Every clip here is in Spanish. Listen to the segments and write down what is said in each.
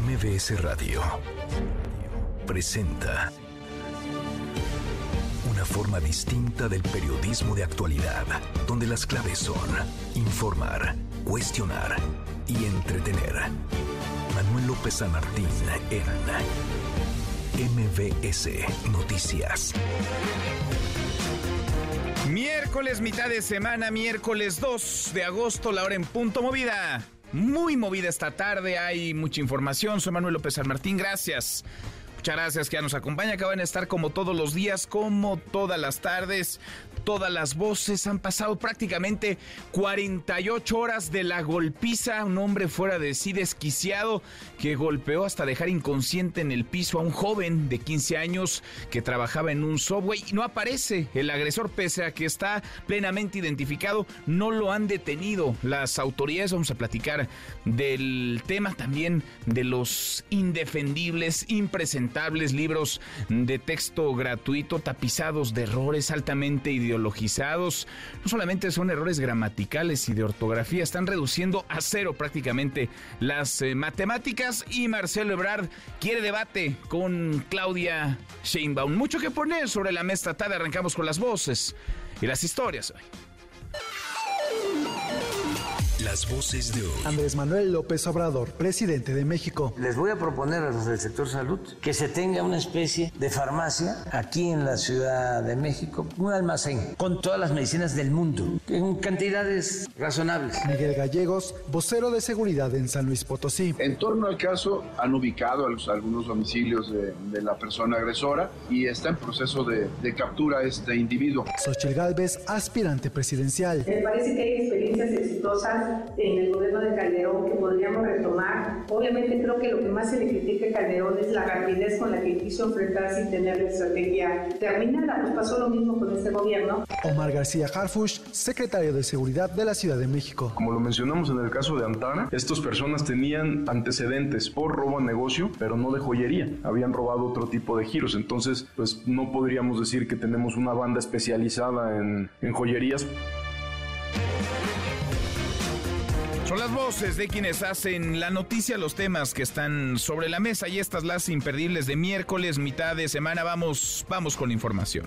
MBS Radio presenta una forma distinta del periodismo de actualidad, donde las claves son informar, cuestionar y entretener. Manuel López San Martín en MBS Noticias. Miércoles, mitad de semana, miércoles 2 de agosto, la hora en punto movida. Muy movida esta tarde, hay mucha información. Soy Manuel López San Martín, gracias. Muchas gracias que ya nos acompaña. Acaban de estar como todos los días, como todas las tardes, todas las voces. Han pasado prácticamente 48 horas de la golpiza. Un hombre fuera de sí desquiciado que golpeó hasta dejar inconsciente en el piso a un joven de 15 años que trabajaba en un subway. No aparece el agresor, pese a que está plenamente identificado. No lo han detenido las autoridades. Vamos a platicar del tema también de los indefendibles, impresentables libros de texto gratuito tapizados de errores altamente No solamente son errores gramaticales y de ortografía, están reduciendo a cero prácticamente las eh, matemáticas y Marcelo Ebrard quiere debate con Claudia Sheinbaum. Mucho que poner sobre la mesa tarde. Arrancamos con las voces y las historias. Las voces de hoy. Andrés Manuel López Obrador, presidente de México. Les voy a proponer a los del sector salud que se tenga una especie de farmacia aquí en la Ciudad de México, un almacén con todas las medicinas del mundo, en cantidades razonables. Miguel Gallegos, vocero de seguridad en San Luis Potosí. En torno al caso, han ubicado a los, algunos domicilios de, de, la persona agresora y está en proceso de, de captura este individuo. Xochitl Galvez, aspirante presidencial. Me parece que hay experiencias exitosas en el gobierno de Calderón que podríamos retomar. Obviamente creo que lo que más se le critica a Calderón es la rapidez con la que quiso enfrentarse y tener la estrategia terminada. Pues pasó lo mismo con este gobierno. Omar García Harfush, secretario de Seguridad de la Ciudad de México. Como lo mencionamos en el caso de Antana, estas personas tenían antecedentes por robo a negocio, pero no de joyería. Habían robado otro tipo de giros. Entonces, pues no podríamos decir que tenemos una banda especializada en, en joyerías. Las voces de quienes hacen la noticia, los temas que están sobre la mesa y estas las imperdibles de miércoles, mitad de semana. Vamos, vamos con la información.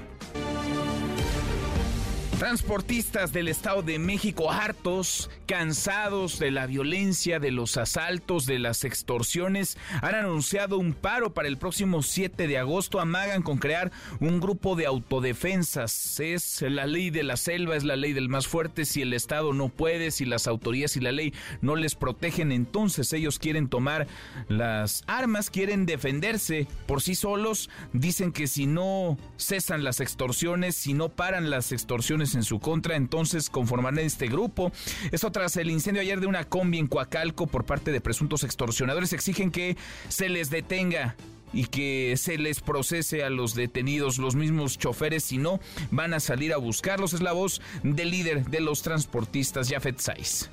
Transportistas del Estado de México hartos, cansados de la violencia, de los asaltos, de las extorsiones, han anunciado un paro para el próximo 7 de agosto. Amagan con crear un grupo de autodefensas. Es la ley de la selva, es la ley del más fuerte. Si el Estado no puede, si las autoridades y la ley no les protegen, entonces ellos quieren tomar las armas, quieren defenderse por sí solos. Dicen que si no cesan las extorsiones, si no paran las extorsiones, en su contra, entonces conformarán este grupo. Esto tras el incendio ayer de una combi en Coacalco por parte de presuntos extorsionadores. Exigen que se les detenga y que se les procese a los detenidos, los mismos choferes, si no, van a salir a buscarlos. Es la voz del líder de los transportistas, Jafet Saiz.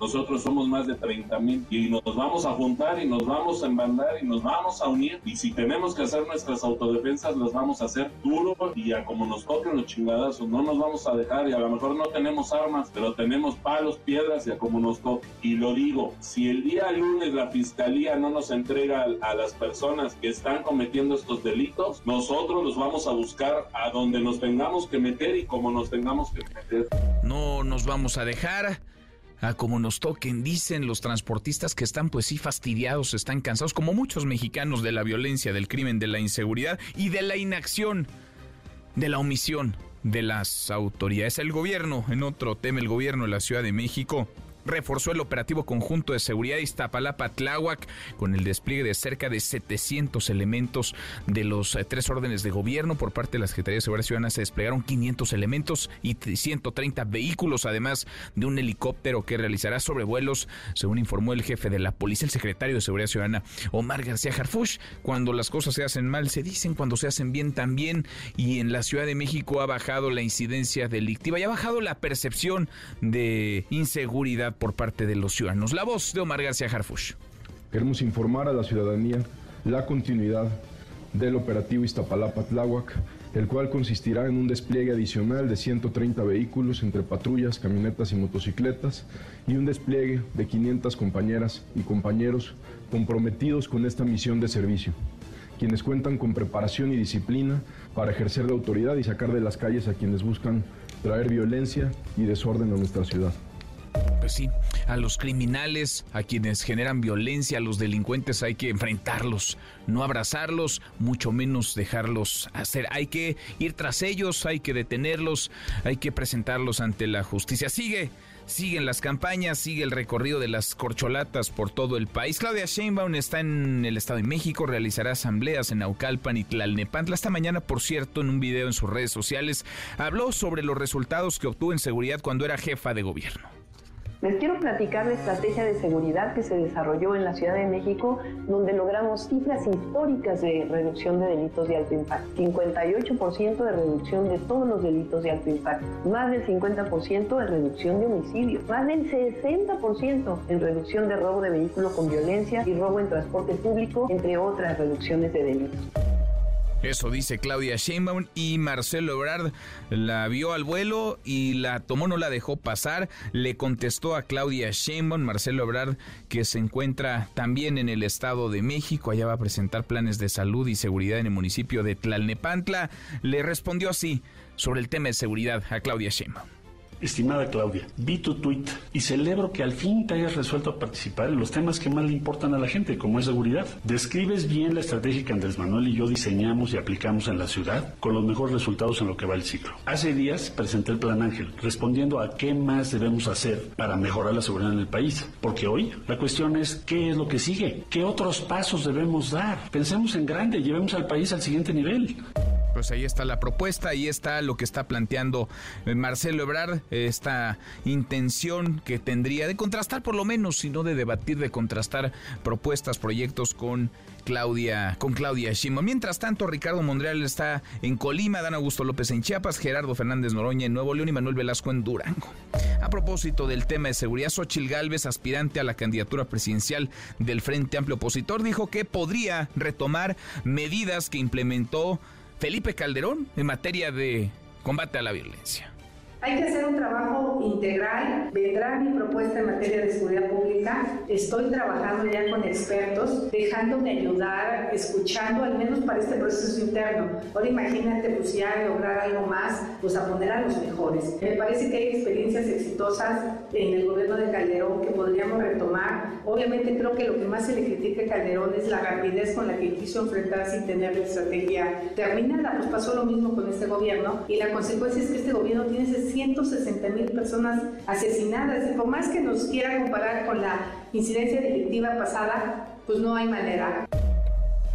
Nosotros somos más de 30 mil y nos vamos a juntar y nos vamos a embandar y nos vamos a unir. Y si tenemos que hacer nuestras autodefensas, las vamos a hacer duro y a como nos toquen los chingadazos. No nos vamos a dejar y a lo mejor no tenemos armas, pero tenemos palos, piedras y a como nos toque. Y lo digo, si el día lunes la fiscalía no nos entrega a las personas que están cometiendo estos delitos, nosotros los vamos a buscar a donde nos tengamos que meter y como nos tengamos que meter. No nos vamos a dejar a como nos toquen, dicen los transportistas que están pues sí fastidiados, están cansados, como muchos mexicanos de la violencia, del crimen, de la inseguridad y de la inacción, de la omisión de las autoridades. El gobierno, en otro tema, el gobierno de la Ciudad de México reforzó el operativo conjunto de seguridad Iztapalapa-Tláhuac con el despliegue de cerca de 700 elementos de los eh, tres órdenes de gobierno. Por parte de la Secretaría de Seguridad Ciudadana se desplegaron 500 elementos y 130 vehículos, además de un helicóptero que realizará sobrevuelos, según informó el jefe de la policía, el secretario de Seguridad Ciudadana, Omar García Harfush. Cuando las cosas se hacen mal, se dicen, cuando se hacen bien también. Y en la Ciudad de México ha bajado la incidencia delictiva y ha bajado la percepción de inseguridad por parte de los ciudadanos. La voz de Omar García Harfush. Queremos informar a la ciudadanía la continuidad del operativo Iztapalapa-Tláhuac el cual consistirá en un despliegue adicional de 130 vehículos entre patrullas, camionetas y motocicletas y un despliegue de 500 compañeras y compañeros comprometidos con esta misión de servicio, quienes cuentan con preparación y disciplina para ejercer la autoridad y sacar de las calles a quienes buscan traer violencia y desorden a nuestra ciudad. Pues sí, a los criminales, a quienes generan violencia, a los delincuentes hay que enfrentarlos, no abrazarlos, mucho menos dejarlos hacer. Hay que ir tras ellos, hay que detenerlos, hay que presentarlos ante la justicia. Sigue Siguen las campañas, sigue el recorrido de las corcholatas por todo el país. Claudia Sheinbaum está en el Estado de México, realizará asambleas en Naucalpan y Tlalnepantla. Esta mañana, por cierto, en un video en sus redes sociales, habló sobre los resultados que obtuvo en seguridad cuando era jefa de gobierno. Les quiero platicar la estrategia de seguridad que se desarrolló en la Ciudad de México, donde logramos cifras históricas de reducción de delitos de alto impacto. 58% de reducción de todos los delitos de alto impacto, más del 50% de reducción de homicidios, más del 60% en reducción de robo de vehículo con violencia y robo en transporte público, entre otras reducciones de delitos. Eso dice Claudia Sheinbaum y Marcelo Ebrard la vio al vuelo y la tomó, no la dejó pasar. Le contestó a Claudia Sheinbaum, Marcelo Ebrard, que se encuentra también en el Estado de México. Allá va a presentar planes de salud y seguridad en el municipio de Tlalnepantla. Le respondió así sobre el tema de seguridad a Claudia Sheinbaum. Estimada Claudia, vi tu tweet y celebro que al fin te hayas resuelto participar en los temas que más le importan a la gente, como es seguridad. Describes bien la estrategia que Andrés Manuel y yo diseñamos y aplicamos en la ciudad, con los mejores resultados en lo que va el ciclo. Hace días presenté el Plan Ángel, respondiendo a qué más debemos hacer para mejorar la seguridad en el país. Porque hoy la cuestión es qué es lo que sigue, qué otros pasos debemos dar. Pensemos en grande, llevemos al país al siguiente nivel. Pues ahí está la propuesta, ahí está lo que está planteando eh, Marcelo Ebrard, esta intención que tendría de contrastar por lo menos, si no de debatir, de contrastar propuestas, proyectos con Claudia, con Claudia Shimo. Mientras tanto, Ricardo Monreal está en Colima, Dan Augusto López en Chiapas, Gerardo Fernández Noroña en Nuevo León y Manuel Velasco en Durango. A propósito del tema de seguridad, Xochil Gálvez, aspirante a la candidatura presidencial del Frente Amplio Opositor, dijo que podría retomar medidas que implementó Felipe Calderón en materia de combate a la violencia. Hay que hacer un trabajo integral. Vendrá mi propuesta en materia de seguridad pública. Estoy trabajando ya con expertos, dejándome ayudar, escuchando, al menos para este proceso interno. Ahora imagínate, pues ya lograr algo más, pues a poner a los mejores. Me parece que hay experiencias exitosas en el gobierno de Calderón que podríamos retomar. Obviamente creo que lo que más se le critica a Calderón es la rapidez con la que quiso enfrentar sin tener la estrategia terminada. Pues pasó lo mismo con este gobierno y la consecuencia es que este gobierno tiene 160 mil personas asesinadas. Y por más que nos quiera comparar con la incidencia delictiva pasada, pues no hay manera.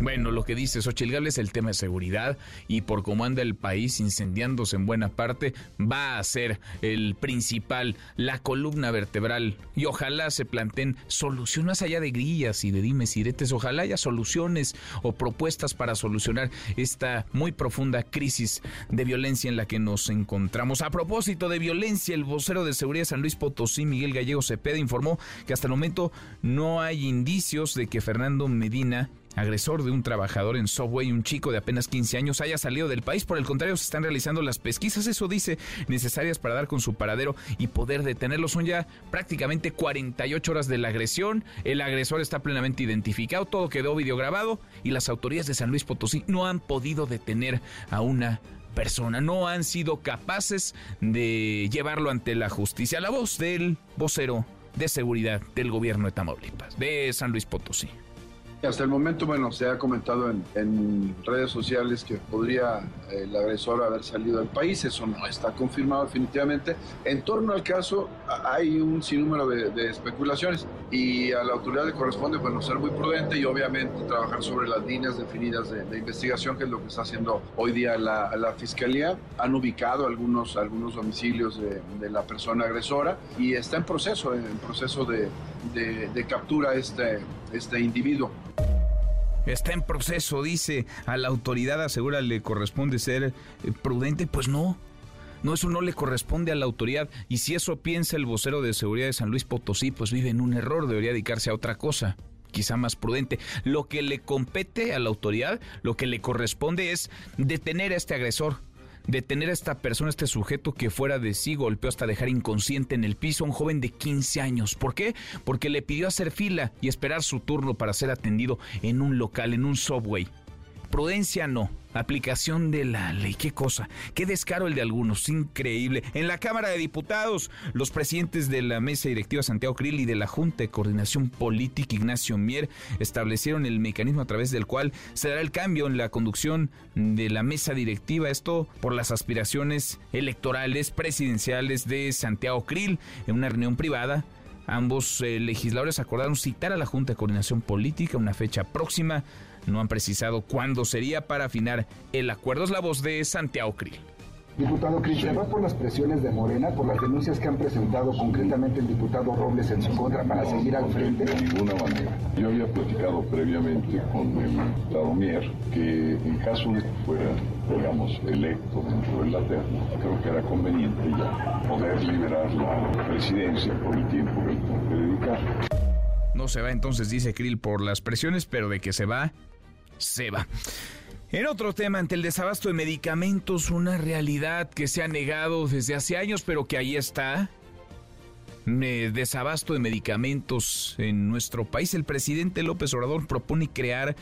Bueno, lo que dice Xochitl Gálvez, el tema de seguridad y por cómo anda el país incendiándose en buena parte, va a ser el principal, la columna vertebral. Y ojalá se planteen soluciones más allá de grillas y de dimes y diretes. Ojalá haya soluciones o propuestas para solucionar esta muy profunda crisis de violencia en la que nos encontramos. A propósito de violencia, el vocero de seguridad de San Luis Potosí, Miguel Gallego Cepeda, informó que hasta el momento no hay indicios de que Fernando Medina agresor de un trabajador en Subway, un chico de apenas 15 años, haya salido del país. Por el contrario, se están realizando las pesquisas, eso dice, necesarias para dar con su paradero y poder detenerlo. Son ya prácticamente 48 horas de la agresión. El agresor está plenamente identificado, todo quedó videograbado y las autoridades de San Luis Potosí no han podido detener a una persona, no han sido capaces de llevarlo ante la justicia. La voz del vocero de seguridad del gobierno de Tamaulipas, de San Luis Potosí. Hasta el momento, bueno, se ha comentado en, redes sociales que podría eh, el agresor haber salido del país, eso no está confirmado definitivamente. En torno al caso hay un sinnúmero de, especulaciones y a la autoridad le corresponde, bueno, ser muy prudente y obviamente trabajar sobre las líneas definidas de, investigación, que es lo que está haciendo hoy día la, Fiscalía. Han ubicado algunos, algunos domicilios de, de, la persona agresora y está en proceso, en proceso de, de captura este, este individuo. Está en proceso, dice a la autoridad, asegura le corresponde ser eh, prudente. Pues no, no, eso no le corresponde a la autoridad. Y si eso piensa el vocero de seguridad de San Luis Potosí, pues vive en un error, debería dedicarse a otra cosa. quizá más prudente. Lo que le compete a la autoridad, lo que le corresponde es detener a este agresor, detener a esta persona, este sujeto que fuera de sí golpeó hasta dejar inconsciente en el piso a un joven de 15 años. ¿Por qué? Porque le pidió hacer fila y esperar su turno para ser atendido en un local, en un subway. Prudencia no aplicación de la ley. Qué cosa, qué descaro el de algunos, increíble. En la Cámara de Diputados, los presidentes de la mesa directiva Santiago Krill y de la Junta de Coordinación Política Ignacio Mier establecieron el mecanismo a través del cual se dará el cambio en la conducción de la mesa directiva. Esto por las aspiraciones electorales presidenciales de Santiago Krill en una reunión privada. Ambos eh, legisladores acordaron citar a la Junta de Coordinación Política una fecha próxima no han precisado cuándo sería para afinar el acuerdo. Es la voz de Santiago Krill. Diputado Cristian, va por las presiones de Morena, por las denuncias que han presentado concretamente el diputado Robles en su contra para seguir al frente. De ninguna manera. Yo había platicado previamente con el diputado Mier que en caso de que fuera, digamos, electo dentro de la terna, creo que era conveniente ya poder liberar la presidencia por el tiempo que tengo que dedicar. No se va entonces, dice Krill, por las presiones, pero de que se va, se va. En otro tema, ante el desabasto de medicamentos, una realidad que se ha negado desde hace años, pero que ahí está. Desabasto de medicamentos en nuestro país. El presidente López Obrador propone crear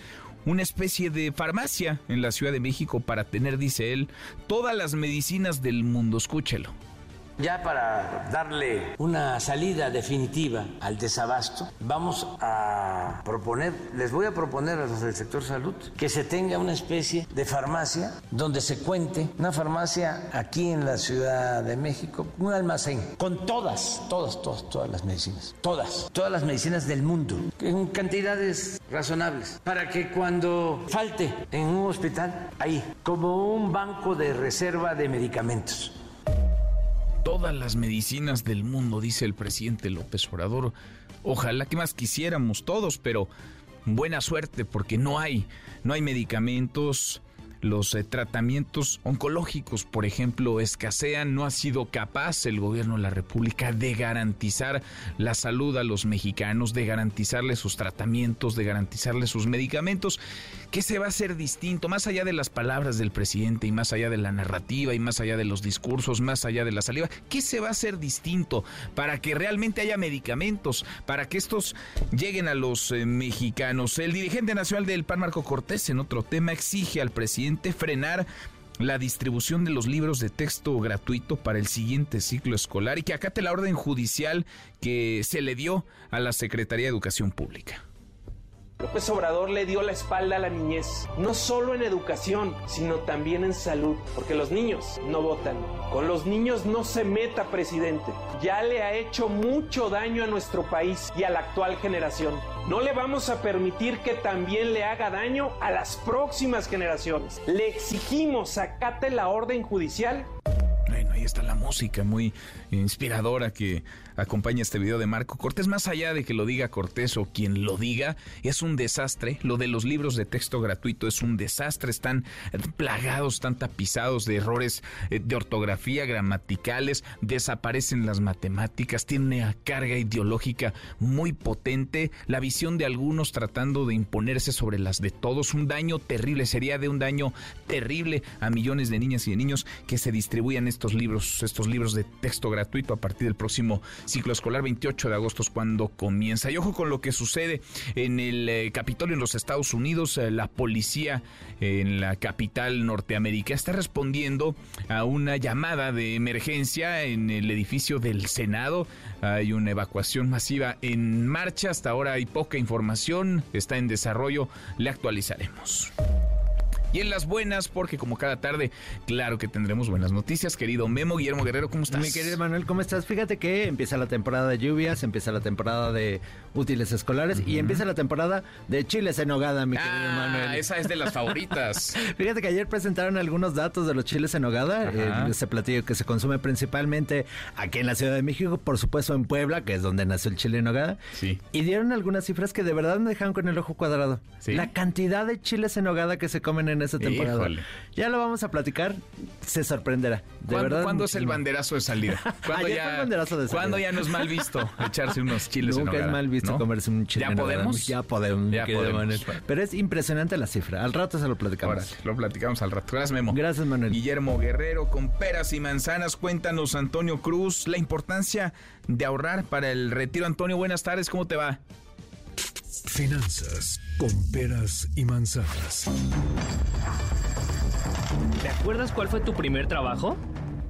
una especie de farmacia en la Ciudad de México para tener, dice él, todas las medicinas del mundo. Escúchelo. Ya para darle una salida definitiva al desabasto, vamos a proponer, les voy a proponer a los del sector salud, que se tenga una especie de farmacia donde se cuente, una farmacia aquí en la Ciudad de México, un almacén con todas, todas, todas, todas las medicinas, todas, todas las medicinas del mundo, en cantidades razonables, para que cuando falte en un hospital, ahí, como un banco de reserva de medicamentos todas las medicinas del mundo, dice el presidente López Obrador. Ojalá que más quisiéramos todos, pero buena suerte porque no hay, no hay medicamentos, los eh, tratamientos oncológicos, por ejemplo, escasean. No ha sido capaz el gobierno de la República de garantizar la salud a los mexicanos, de garantizarles sus tratamientos, de garantizarles sus medicamentos. ¿Qué se va a hacer distinto? Más allá de las palabras del presidente y más allá de la narrativa y más allá de los discursos, más allá de la saliva, ¿qué se va a hacer distinto para que realmente haya medicamentos, para que estos lleguen a los eh, mexicanos? El dirigente nacional del PAN, Marco Cortés, en otro tema, exige al presidente frenar la distribución de los libros de texto gratuito para el siguiente ciclo escolar y que acate la orden judicial que se le dio a la Secretaría de Educación Pública. López Obrador le dio la espalda a la niñez, no solo en educación, sino también en salud, porque los niños no votan. Con los niños no se meta, presidente. Ya le ha hecho mucho daño a nuestro país y a la actual generación. No le vamos a permitir que también le haga daño a las próximas generaciones. Le exigimos acate la orden judicial. Bueno, ahí está la música muy inspiradora que acompaña este video de Marco Cortés. Más allá de que lo diga Cortés o quien lo diga, es un desastre. Lo de los libros de texto gratuito es un desastre. Están plagados, están tapizados de errores eh, de ortografía, gramaticales, desaparecen las matemáticas, tiene una carga ideológica muy potente. La visión de algunos tratando de imponerse sobre las de todos. Un daño terrible, sería de un daño terrible a millones de niñas y de niños que se distribuyan estos libros, estos libros de texto gratuito a partir del próximo ciclo escolar 28 de agosto es cuando comienza. Y ojo con lo que sucede en el eh, Capitolio en los Estados Unidos. Eh, la policía en la capital norteamericana está respondiendo a una llamada de emergencia en el edificio del Senado. Hay una evacuación masiva en marcha. Hasta ahora hay poca información. Está en desarrollo. Le actualizaremos. Y en las buenas, porque como cada tarde, claro que tendremos buenas noticias. Querido Memo, Guillermo Guerrero, ¿cómo estás? Mi querido Manuel, ¿cómo estás? Fíjate que empieza la temporada de lluvias, empieza la temporada de útiles escolares y empieza la temporada de chiles en hogada, mi querido ah, Manuel. Esa es de las favoritas. Fíjate que ayer presentaron algunos datos de los chiles en hogada, eh, ese platillo que se consume principalmente aquí en la Ciudad de México, por supuesto en Puebla, que es donde nació el chile en nogada. Sí. Y dieron algunas cifras que de verdad me dejaron con el ojo cuadrado. ¿Sí? La cantidad de chiles en nogada que se comen en en esta temporada. Ya lo vamos a platicar, se sorprenderá. De ¿Cuándo, verdad. ¿Cuándo es el banderazo de salida? ¿Cuándo, ya, fue el banderazo de salida. ¿Cuándo ya no es mal visto echarse unos chiles en Nunca es mal visto ¿no? comerse un chile ¿Ya podemos? Ya podemos. Ya podemos. Pero es impresionante la cifra. Al rato se lo platicamos. Ahora, lo platicamos al rato. Gracias, Memo. Gracias, Manuel. Guillermo Guerrero con peras y manzanas. Cuéntanos, Antonio Cruz, la importancia de ahorrar para el retiro. Antonio, buenas tardes, ¿cómo te va? Finanzas con peras y manzanas. ¿Te acuerdas cuál fue tu primer trabajo?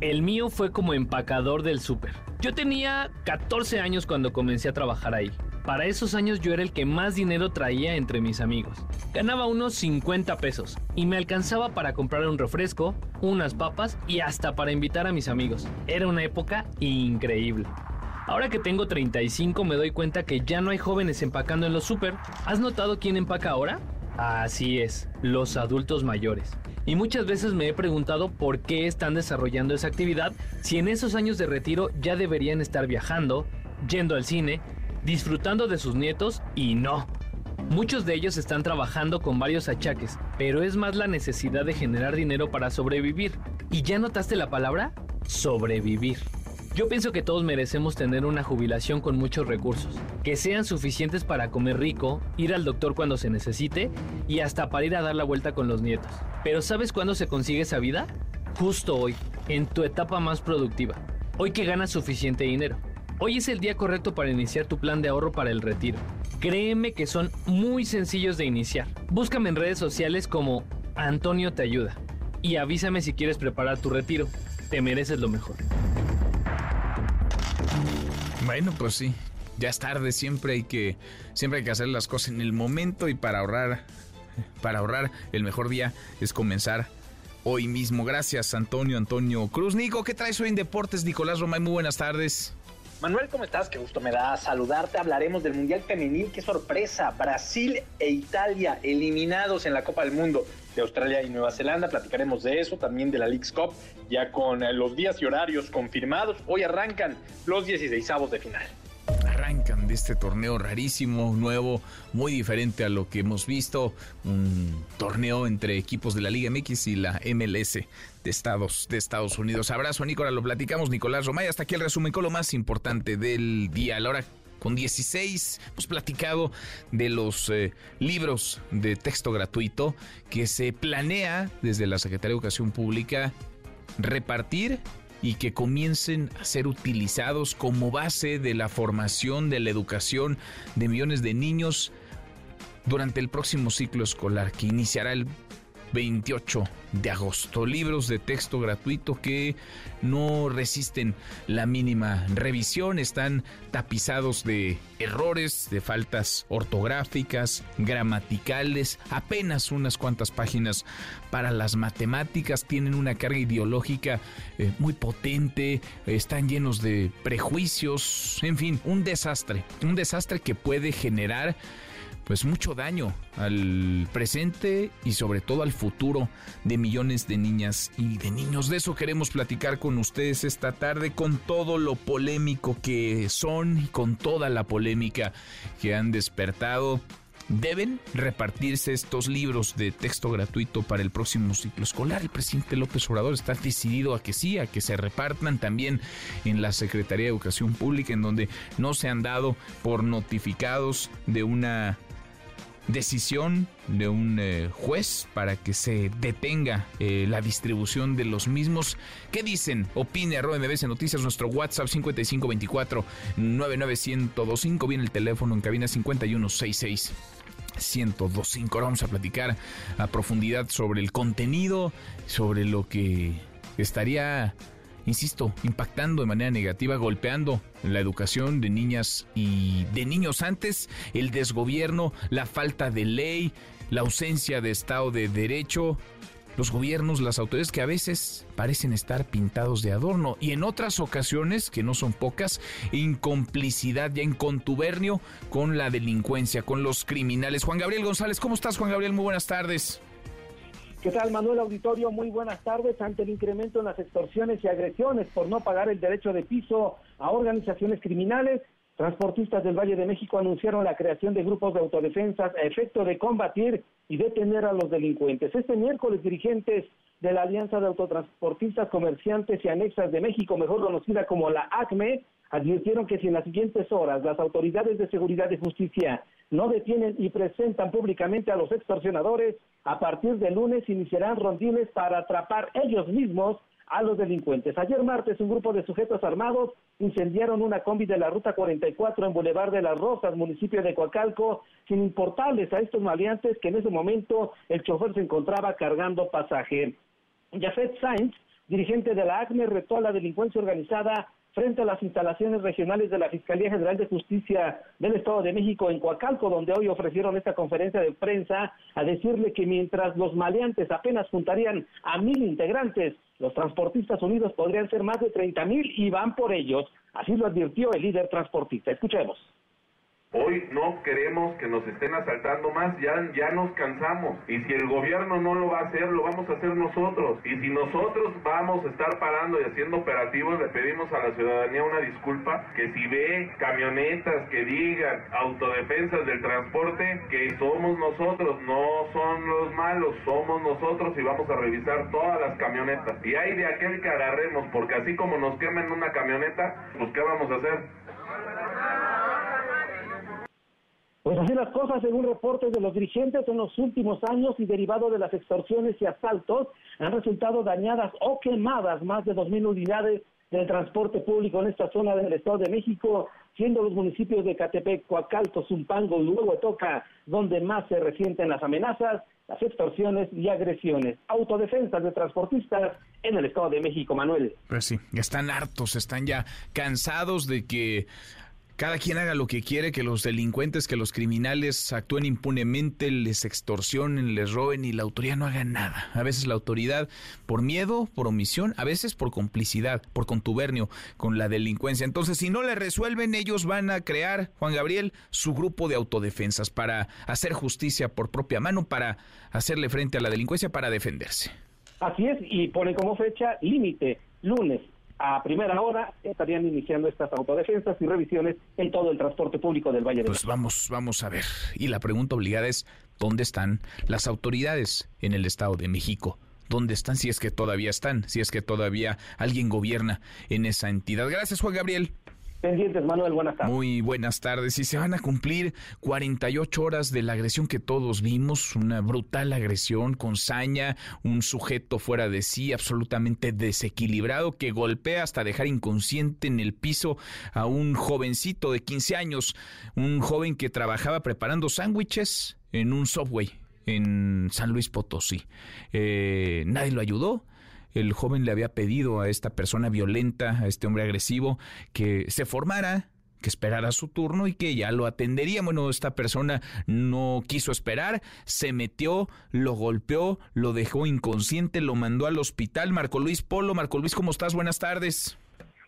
El mío fue como empacador del súper. Yo tenía 14 años cuando comencé a trabajar ahí. Para esos años yo era el que más dinero traía entre mis amigos. Ganaba unos 50 pesos y me alcanzaba para comprar un refresco, unas papas y hasta para invitar a mis amigos. Era una época increíble. Ahora que tengo 35 me doy cuenta que ya no hay jóvenes empacando en los súper. ¿Has notado quién empaca ahora? Así es, los adultos mayores. Y muchas veces me he preguntado por qué están desarrollando esa actividad si en esos años de retiro ya deberían estar viajando, yendo al cine, disfrutando de sus nietos y no. Muchos de ellos están trabajando con varios achaques, pero es más la necesidad de generar dinero para sobrevivir. ¿Y ya notaste la palabra? Sobrevivir. Yo pienso que todos merecemos tener una jubilación con muchos recursos, que sean suficientes para comer rico, ir al doctor cuando se necesite y hasta para ir a dar la vuelta con los nietos. Pero ¿sabes cuándo se consigue esa vida? Justo hoy, en tu etapa más productiva. Hoy que ganas suficiente dinero. Hoy es el día correcto para iniciar tu plan de ahorro para el retiro. Créeme que son muy sencillos de iniciar. Búscame en redes sociales como Antonio te ayuda y avísame si quieres preparar tu retiro. Te mereces lo mejor. Bueno, pues sí. Ya es tarde, siempre hay que siempre hay que hacer las cosas en el momento y para ahorrar para ahorrar el mejor día es comenzar hoy mismo. Gracias, Antonio Antonio Cruz. Nico, ¿qué traes hoy en Deportes? Nicolás Romay, muy buenas tardes. Manuel, ¿cómo estás? Qué gusto me da saludarte. Hablaremos del Mundial Femenil. Qué sorpresa. Brasil e Italia eliminados en la Copa del Mundo de Australia y Nueva Zelanda. Platicaremos de eso, también de la League's Cup, ya con eh, los días y horarios confirmados. Hoy arrancan los 16avos de final. Arrancan de este torneo rarísimo, nuevo, muy diferente a lo que hemos visto. Un torneo entre equipos de la Liga MX y la MLS de Estados, de Estados Unidos. Abrazo, Nicolás, lo platicamos. Nicolás Romay, hasta aquí el resumen con lo más importante del día. Con 16 hemos platicado de los eh, libros de texto gratuito que se planea desde la Secretaría de Educación Pública repartir y que comiencen a ser utilizados como base de la formación, de la educación de millones de niños durante el próximo ciclo escolar que iniciará el 28 de agosto. Libros de texto gratuito que no resisten la mínima revisión, están tapizados de errores, de faltas ortográficas, gramaticales, apenas unas cuantas páginas para las matemáticas, tienen una carga ideológica eh, muy potente, están llenos de prejuicios, en fin, un desastre, un desastre que puede generar pues mucho daño al presente y sobre todo al futuro de millones de niñas y de niños. De eso queremos platicar con ustedes esta tarde con todo lo polémico que son y con toda la polémica que han despertado. Deben repartirse estos libros de texto gratuito para el próximo ciclo escolar. El presidente López Obrador está decidido a que sí, a que se repartan también en la Secretaría de Educación Pública, en donde no se han dado por notificados de una decisión de un eh, juez para que se detenga eh, la distribución de los mismos. ¿Qué dicen? Opine arroba MBS Noticias, nuestro WhatsApp 5524 99125. Viene el teléfono en cabina 5166. 1025. Ahora vamos a platicar a profundidad sobre el contenido, sobre lo que estaría insisto, impactando de manera negativa, golpeando la educación de niñas y de niños antes, el desgobierno, la falta de ley, la ausencia de Estado de Derecho, los gobiernos, las autoridades que a veces parecen estar pintados de adorno y en otras ocasiones, que no son pocas, en complicidad ya en contubernio con la delincuencia, con los criminales. Juan Gabriel González, ¿cómo estás Juan Gabriel? Muy buenas tardes. ¿Qué tal, Manuel Auditorio? Muy buenas tardes. Ante el incremento en las extorsiones y agresiones por no pagar el derecho de piso a organizaciones criminales, Transportistas del Valle de México anunciaron la creación de grupos de autodefensas a efecto de combatir y detener a los delincuentes. Este miércoles, dirigentes de la Alianza de Autotransportistas, Comerciantes y Anexas de México, mejor conocida como la ACME, advirtieron que si en las siguientes horas las autoridades de seguridad y justicia no detienen y presentan públicamente a los extorsionadores, a partir de lunes iniciarán rondines para atrapar ellos mismos a los delincuentes. Ayer martes un grupo de sujetos armados incendiaron una combi de la ruta 44 en Boulevard de las Rosas, municipio de Coacalco, sin importarles a estos maleantes que en ese momento el chofer se encontraba cargando pasaje. Jafet Sainz, dirigente de la ACME, retó a la delincuencia organizada frente a las instalaciones regionales de la Fiscalía General de Justicia del Estado de México en Coacalco, donde hoy ofrecieron esta conferencia de prensa a decirle que mientras los maleantes apenas juntarían a mil integrantes, los transportistas unidos podrían ser más de 30 mil y van por ellos. Así lo advirtió el líder transportista. Escuchemos. Hoy no queremos que nos estén asaltando más, ya, ya nos cansamos. Y si el gobierno no lo va a hacer, lo vamos a hacer nosotros. Y si nosotros vamos a estar parando y haciendo operativos, le pedimos a la ciudadanía una disculpa, que si ve camionetas que digan autodefensas del transporte, que somos nosotros, no son los malos, somos nosotros y vamos a revisar todas las camionetas. Y hay de aquel que agarremos, porque así como nos queman una camioneta, pues ¿qué vamos a hacer? Pues así las cosas, según reportes de los dirigentes en los últimos años y derivado de las extorsiones y asaltos, han resultado dañadas o quemadas más de 2.000 unidades del transporte público en esta zona del Estado de México, siendo los municipios de Catepec, Coacalco, Zumpango y Huehuetoca donde más se resienten las amenazas, las extorsiones y agresiones. Autodefensas de transportistas en el Estado de México, Manuel. Pues sí, están hartos, están ya cansados de que cada quien haga lo que quiere, que los delincuentes, que los criminales actúen impunemente, les extorsionen, les roben y la autoridad no haga nada. A veces la autoridad por miedo, por omisión, a veces por complicidad, por contubernio con la delincuencia. Entonces, si no le resuelven, ellos van a crear, Juan Gabriel, su grupo de autodefensas para hacer justicia por propia mano, para hacerle frente a la delincuencia, para defenderse. Así es, y pone como fecha límite, lunes a primera hora estarían iniciando estas autodefensas y revisiones en todo el transporte público del Valle de Pues vamos, vamos a ver. Y la pregunta obligada es, ¿dónde están las autoridades en el Estado de México? ¿Dónde están? Si es que todavía están, si es que todavía alguien gobierna en esa entidad. Gracias, Juan Gabriel. Pendientes, Manuel, buenas tardes. Muy buenas tardes. Y se van a cumplir 48 horas de la agresión que todos vimos, una brutal agresión con saña, un sujeto fuera de sí, absolutamente desequilibrado, que golpea hasta dejar inconsciente en el piso a un jovencito de 15 años, un joven que trabajaba preparando sándwiches en un subway en San Luis Potosí. Eh, nadie lo ayudó, el joven le había pedido a esta persona violenta, a este hombre agresivo, que se formara, que esperara su turno y que ya lo atendería. Bueno, esta persona no quiso esperar, se metió, lo golpeó, lo dejó inconsciente, lo mandó al hospital. Marco Luis Polo, Marco Luis, ¿cómo estás? Buenas tardes.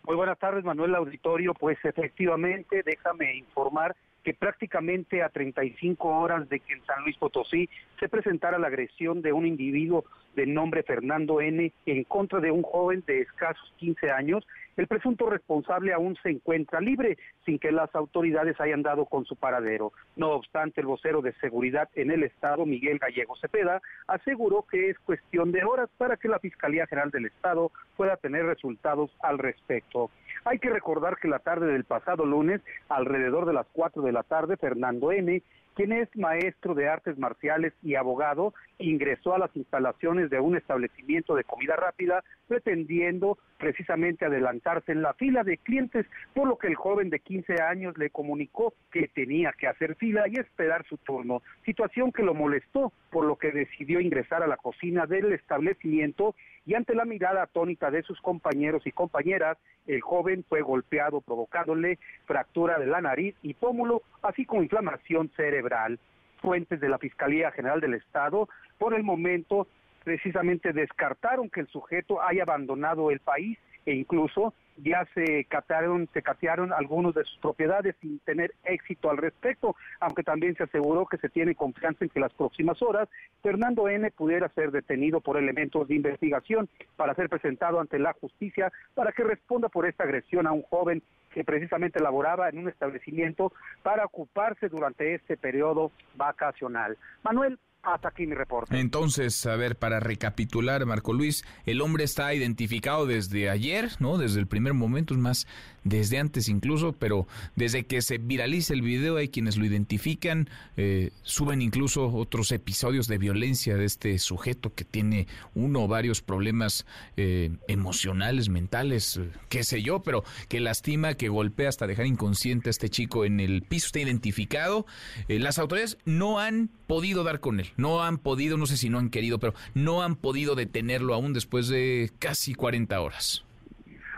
Muy buenas tardes, Manuel Auditorio. Pues efectivamente, déjame informar que prácticamente a 35 horas de que en San Luis Potosí se presentara la agresión de un individuo de nombre Fernando N. en contra de un joven de escasos 15 años, el presunto responsable aún se encuentra libre sin que las autoridades hayan dado con su paradero. No obstante, el vocero de seguridad en el Estado, Miguel Gallego Cepeda, aseguró que es cuestión de horas para que la Fiscalía General del Estado pueda tener resultados al respecto. Hay que recordar que la tarde del pasado lunes, alrededor de las 4 de la tarde, Fernando N. quien es maestro de artes marciales y abogado, ingresó a las instalaciones de un establecimiento de comida rápida pretendiendo precisamente adelantarse en la fila de clientes, por lo que el joven de 15 años le comunicó que tenía que hacer fila y esperar su turno, situación que lo molestó, por lo que decidió ingresar a la cocina del establecimiento y ante la mirada atónita de sus compañeros y compañeras, el joven fue golpeado provocándole fractura de la nariz y pómulo, así como inflamación cerebral. Fuentes de la Fiscalía General del Estado por el momento precisamente descartaron que el sujeto haya abandonado el país e incluso ya se catearon, se catearon algunos de sus propiedades sin tener éxito al respecto, aunque también se aseguró que se tiene confianza en que las próximas horas Fernando N pudiera ser detenido por elementos de investigación para ser presentado ante la justicia para que responda por esta agresión a un joven que precisamente laboraba en un establecimiento para ocuparse durante este periodo vacacional. Manuel, hasta aquí mi reporte. Entonces, a ver, para recapitular, Marco Luis, el hombre está identificado desde ayer, ¿no? Desde el primer momento, es más, desde antes incluso, pero desde que se viraliza el video hay quienes lo identifican, eh, suben incluso otros episodios de violencia de este sujeto que tiene uno o varios problemas eh, emocionales, mentales, eh, qué sé yo, pero que lastima, que golpea hasta dejar inconsciente a este chico en el piso, está identificado. las autoridades no han podido dar con él, no han podido, no sé si no han querido, pero no han podido detenerlo aún después de casi 40 horas.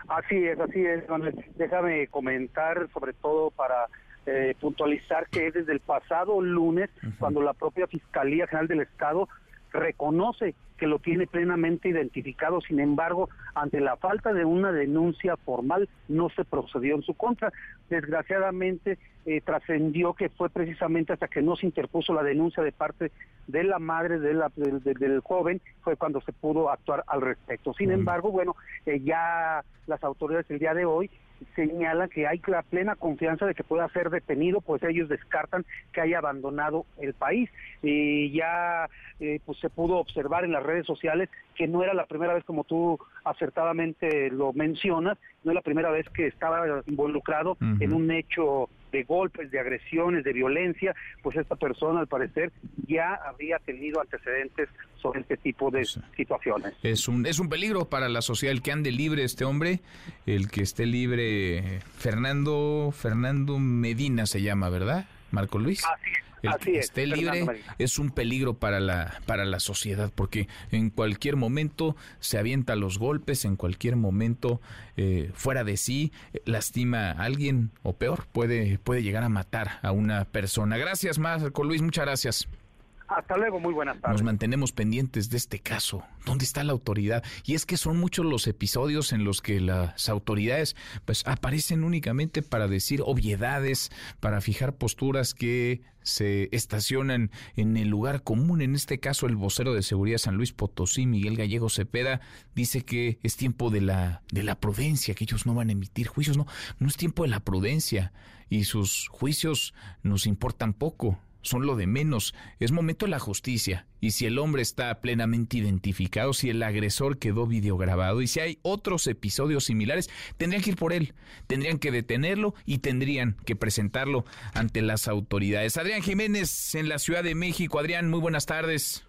Así es, así es, Déjame comentar sobre todo para eh, puntualizar que es desde el pasado lunes cuando la propia Fiscalía General del Estado reconoce que lo tiene plenamente identificado, sin embargo, ante la falta de una denuncia formal, no se procedió en su contra. Desgraciadamente, eh, trascendió que fue precisamente hasta que no se interpuso la denuncia de parte de la madre de la, del joven, fue cuando se pudo actuar al respecto. Sin embargo, bueno, eh, ya las autoridades el día de hoy señalan que hay la plena confianza de que pueda ser detenido, pues ellos descartan que haya abandonado el país. Y ya eh, pues se pudo observar en las redes sociales que no era la primera vez, como tú acertadamente lo mencionas, no es la primera vez que estaba involucrado en un hecho de golpes, de agresiones, de violencia, pues esta persona al parecer ya había tenido antecedentes sobre este tipo de situaciones. Es un, es un peligro para la sociedad el que ande libre este hombre, el que esté libre Fernando, Fernando Medina se llama, ¿verdad? Marco Luis. Así el que esté libre es un peligro para la, para la sociedad, porque en cualquier momento se avienta los golpes, en cualquier momento eh, fuera de sí lastima a alguien o peor, puede, puede llegar a matar a una persona. Gracias, Marco Luis, muchas gracias. Hasta luego, muy buenas tardes. Nos mantenemos pendientes de este caso. ¿Dónde está la autoridad? Y es que son muchos los episodios en los que las autoridades pues aparecen únicamente para decir obviedades, para fijar posturas que se estacionan en el lugar común. En este caso, el vocero de seguridad San Luis Potosí, Miguel Gallego Cepeda, dice que es tiempo de la, de la prudencia, que ellos no van a emitir juicios. No, no es tiempo de la prudencia y sus juicios nos importan poco son lo de menos. Es momento de la justicia. Y si el hombre está plenamente identificado, si el agresor quedó videograbado y si hay otros episodios similares, tendrían que ir por él, tendrían que detenerlo y tendrían que presentarlo ante las autoridades. Adrián Jiménez en la Ciudad de México. Adrián, muy buenas tardes.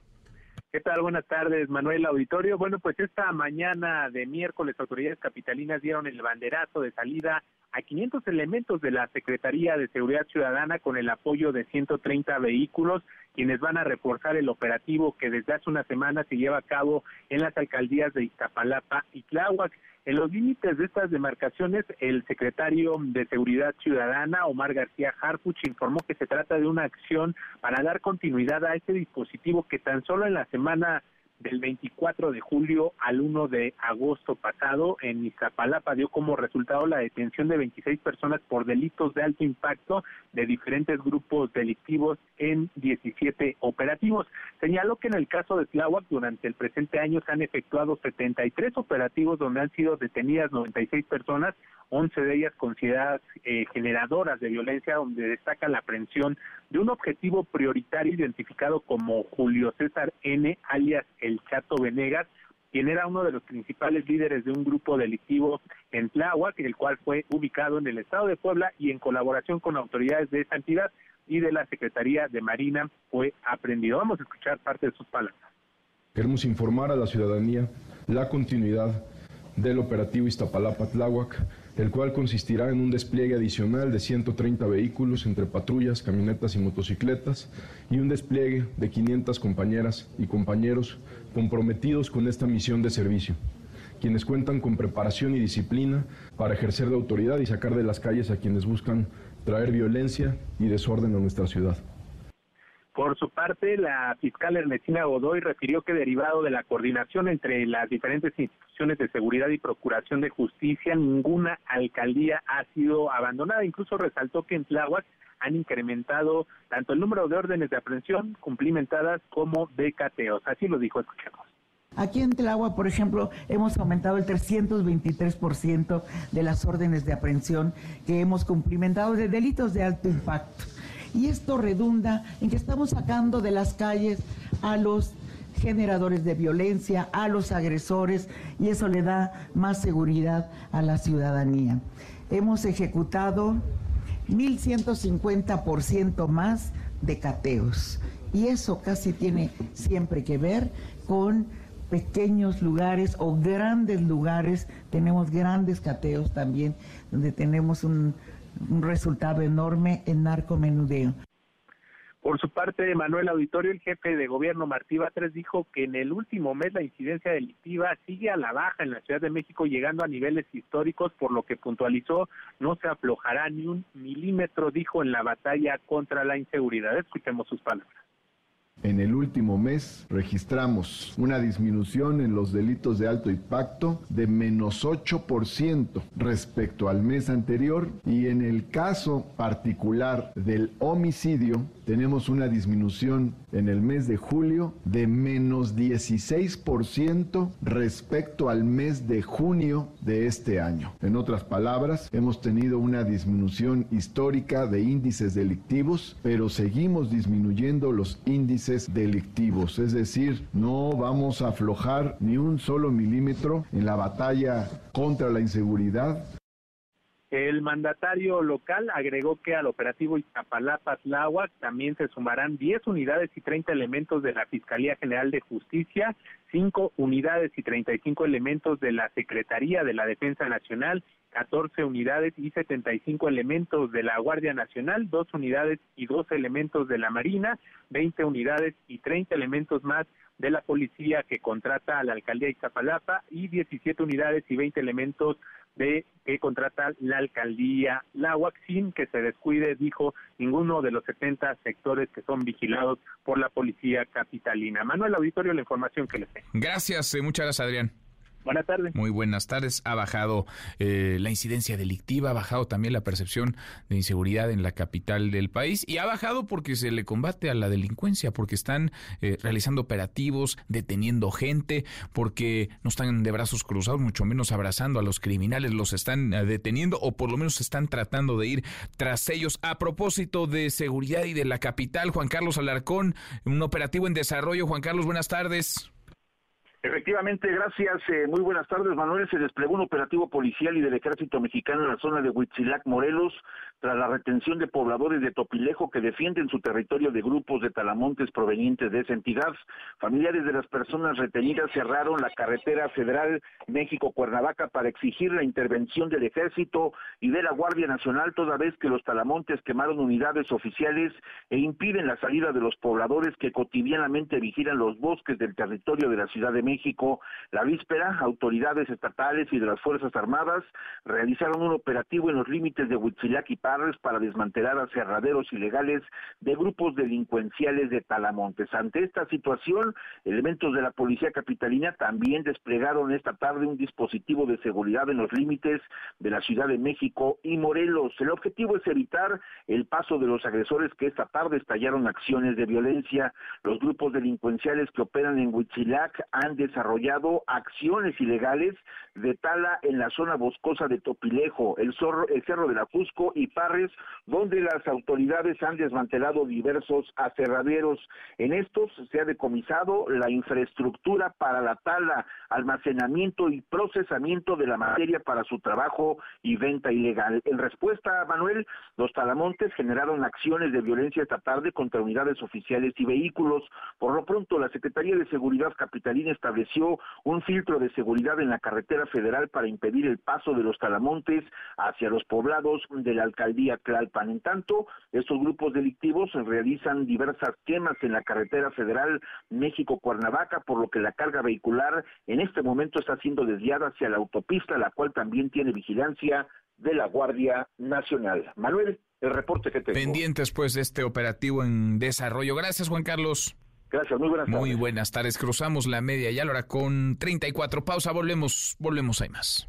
¿Qué tal? Buenas tardes, Manuel Auditorio. Bueno, pues esta mañana de miércoles, autoridades capitalinas dieron el banderazo de salida a 500 elementos de la Secretaría de Seguridad Ciudadana con el apoyo de 130 vehículos, quienes van a reforzar el operativo que desde hace una semana se lleva a cabo en las alcaldías de Iztapalapa y Tláhuac. En los límites de estas demarcaciones, el secretario de Seguridad Ciudadana, Omar García Harpuch, informó que se trata de una acción para dar continuidad a este dispositivo que tan solo en la semana del 24 de julio al 1 de agosto pasado en Iztapalapa dio como resultado la detención de 26 personas por delitos de alto impacto de diferentes grupos delictivos en 17 operativos. Señaló que en el caso de Tláhuac durante el presente año se han efectuado 73 operativos donde han sido detenidas 96 personas 11 de ellas consideradas eh, generadoras de violencia, donde destaca la aprehensión de un objetivo prioritario identificado como Julio César N., alias El Chato Venegas, quien era uno de los principales líderes de un grupo delictivo en Tláhuac, el cual fue ubicado en el estado de Puebla y en colaboración con autoridades de esta entidad y de la Secretaría de Marina fue aprendido. Vamos a escuchar parte de sus palabras. Queremos informar a la ciudadanía la continuidad del operativo Iztapalapa-Tláhuac el cual consistirá en un despliegue adicional de 130 vehículos entre patrullas, camionetas y motocicletas y un despliegue de 500 compañeras y compañeros comprometidos con esta misión de servicio, quienes cuentan con preparación y disciplina para ejercer de autoridad y sacar de las calles a quienes buscan traer violencia y desorden a nuestra ciudad. Por su parte, la fiscal Ernestina Godoy refirió que derivado de la coordinación entre las diferentes instituciones de seguridad y procuración de justicia, ninguna alcaldía ha sido abandonada. Incluso resaltó que en Tláhuac han incrementado tanto el número de órdenes de aprehensión cumplimentadas como de cateos. Así lo dijo, escuchemos. Aquí en Tláhuac, por ejemplo, hemos aumentado el 323% de las órdenes de aprehensión que hemos cumplimentado de delitos de alto impacto y esto redunda en que estamos sacando de las calles a los generadores de violencia, a los agresores, y eso le da más seguridad a la ciudadanía. Hemos ejecutado 1.150% más de cateos, y eso casi tiene siempre que ver con pequeños lugares o grandes lugares, tenemos grandes cateos también, donde tenemos un, un resultado enorme en narcomenudeo. Por su parte, Manuel Auditorio, el jefe de gobierno Martí Batres, dijo que en el último mes la incidencia delictiva sigue a la baja en la Ciudad de México, llegando a niveles históricos, por lo que puntualizó no se aflojará ni un milímetro, dijo, en la batalla contra la inseguridad. Escuchemos sus palabras. En el último mes registramos una disminución en los delitos de alto impacto de menos 8% respecto al mes anterior y en el caso particular del homicidio tenemos una disminución en el mes de julio de menos 16% respecto al mes de junio de este año. En otras palabras, hemos tenido una disminución histórica de índices delictivos, pero seguimos disminuyendo los índices delictivos. Es decir, no vamos a aflojar ni un solo milímetro en la batalla contra la inseguridad. El mandatario local agregó que al operativo Iztapalapa-Tláhuac también se sumarán 10 unidades y 30 elementos de la Fiscalía General de Justicia, 5 unidades y 35 elementos de la Secretaría de la Defensa Nacional, 14 unidades y 75 elementos de la Guardia Nacional, 2 unidades y 2 elementos de la Marina, 20 unidades y 30 elementos más de la policía que contrata a la alcaldía de Iztapalapa y 17 unidades y 20 elementos de que contrata la alcaldía la sin que se descuide, dijo, ninguno de los 70 sectores que son vigilados por la policía capitalina. Manuel Auditorio, la información que les tengo. Gracias, eh, muchas gracias, Adrián. Buenas tardes. Muy buenas tardes. Ha bajado eh, la incidencia delictiva, ha bajado también la percepción de inseguridad en la capital del país y ha bajado porque se le combate a la delincuencia, porque están eh, realizando operativos, deteniendo gente, porque no están de brazos cruzados, mucho menos abrazando a los criminales, los están eh, deteniendo o por lo menos están tratando de ir tras ellos. A propósito de seguridad y de la capital, Juan Carlos Alarcón, un operativo en desarrollo. Juan Carlos, buenas tardes. Efectivamente, gracias. Eh, muy buenas tardes, Manuel. Se desplegó un operativo policial y del ejército mexicano en la zona de Huitzilac, Morelos, tras la retención de pobladores de Topilejo que defienden su territorio de grupos de talamontes provenientes de esa entidad. Familiares de las personas retenidas cerraron la carretera federal México-Cuernavaca para exigir la intervención del ejército y de la Guardia Nacional, toda vez que los talamontes quemaron unidades oficiales e impiden la salida de los pobladores que cotidianamente vigilan los bosques del territorio de la Ciudad de México. La víspera, autoridades estatales y de las Fuerzas Armadas realizaron un operativo en los límites de Huitzilac y Para desmantelar aserraderos ilegales de grupos delincuenciales de Talamontes. Ante esta situación, elementos de la Policía Capitalina también desplegaron esta tarde un dispositivo de seguridad en los límites de la Ciudad de México y Morelos. El objetivo es evitar el paso de los agresores que esta tarde estallaron acciones de violencia. Los grupos delincuenciales que operan en Huitzilac han desarrollado acciones ilegales de tala en la zona boscosa de Topilejo, el, zorro, el Cerro de la Cusco y Parres, donde las autoridades han desmantelado diversos aserraderos. En estos se ha decomisado la infraestructura para la tala, almacenamiento y procesamiento de la materia para su trabajo y venta ilegal. En respuesta, Manuel, los talamontes generaron acciones de violencia esta tarde contra unidades oficiales y vehículos. Por lo pronto, la Secretaría de Seguridad Capitalina estableció un filtro de seguridad en la carretera federal para impedir el paso de los talamontes hacia los poblados de la Tlalpan. En tanto, estos grupos delictivos realizan diversas quemas en la carretera federal México-Cuernavaca, por lo que la carga vehicular en este momento está siendo desviada hacia la autopista, la cual también tiene vigilancia de la Guardia Nacional. Manuel, el reporte que tengo. Pendientes pues de este operativo en desarrollo. Gracias, Juan Carlos. Gracias, muy buenas tardes. Muy buenas tardes. Cruzamos la media ya lo hará con 34. Pausa, volvemos, volvemos, hay más.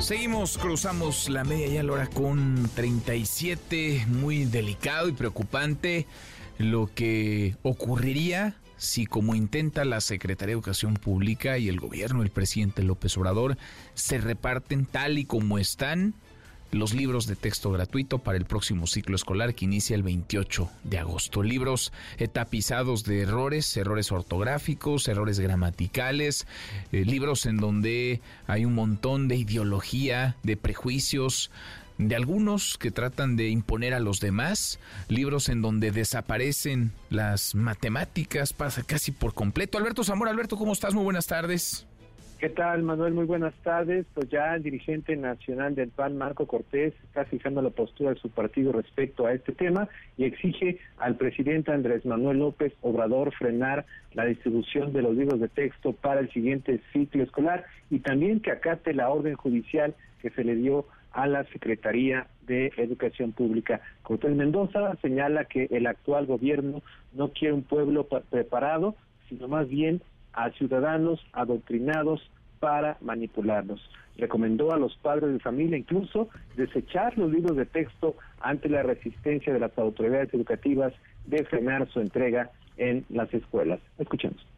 Seguimos, cruzamos la media ya la hora con 37, muy delicado y preocupante lo que ocurriría si como intenta la Secretaría de Educación Pública y el gobierno, el presidente López Obrador, se reparten tal y como están los libros de texto gratuito para el próximo ciclo escolar que inicia el 28 de agosto. Libros tapizados de errores, errores ortográficos, errores gramaticales, eh, libros en donde hay un montón de ideología, de prejuicios, de algunos que tratan de imponer a los demás, libros en donde desaparecen las matemáticas, pasa casi por completo. Alberto Zamora, Alberto, ¿cómo estás? Muy buenas tardes. ¿Qué tal, Manuel? Muy buenas tardes. Pues ya el dirigente nacional del PAN, Marco Cortés, está fijando la postura de su partido respecto a este tema y exige al presidente Andrés Manuel López Obrador frenar la distribución de los libros de texto para el siguiente ciclo escolar y también que acate la orden judicial que se le dio a la Secretaría de Educación Pública. Cortés Mendoza señala que el actual gobierno no quiere un pueblo preparado, sino más bien a ciudadanos adoctrinados para manipularlos. Recomendó a los padres de familia incluso desechar los libros de texto ante la resistencia de las autoridades educativas de frenar su entrega en las escuelas. Escuchemos.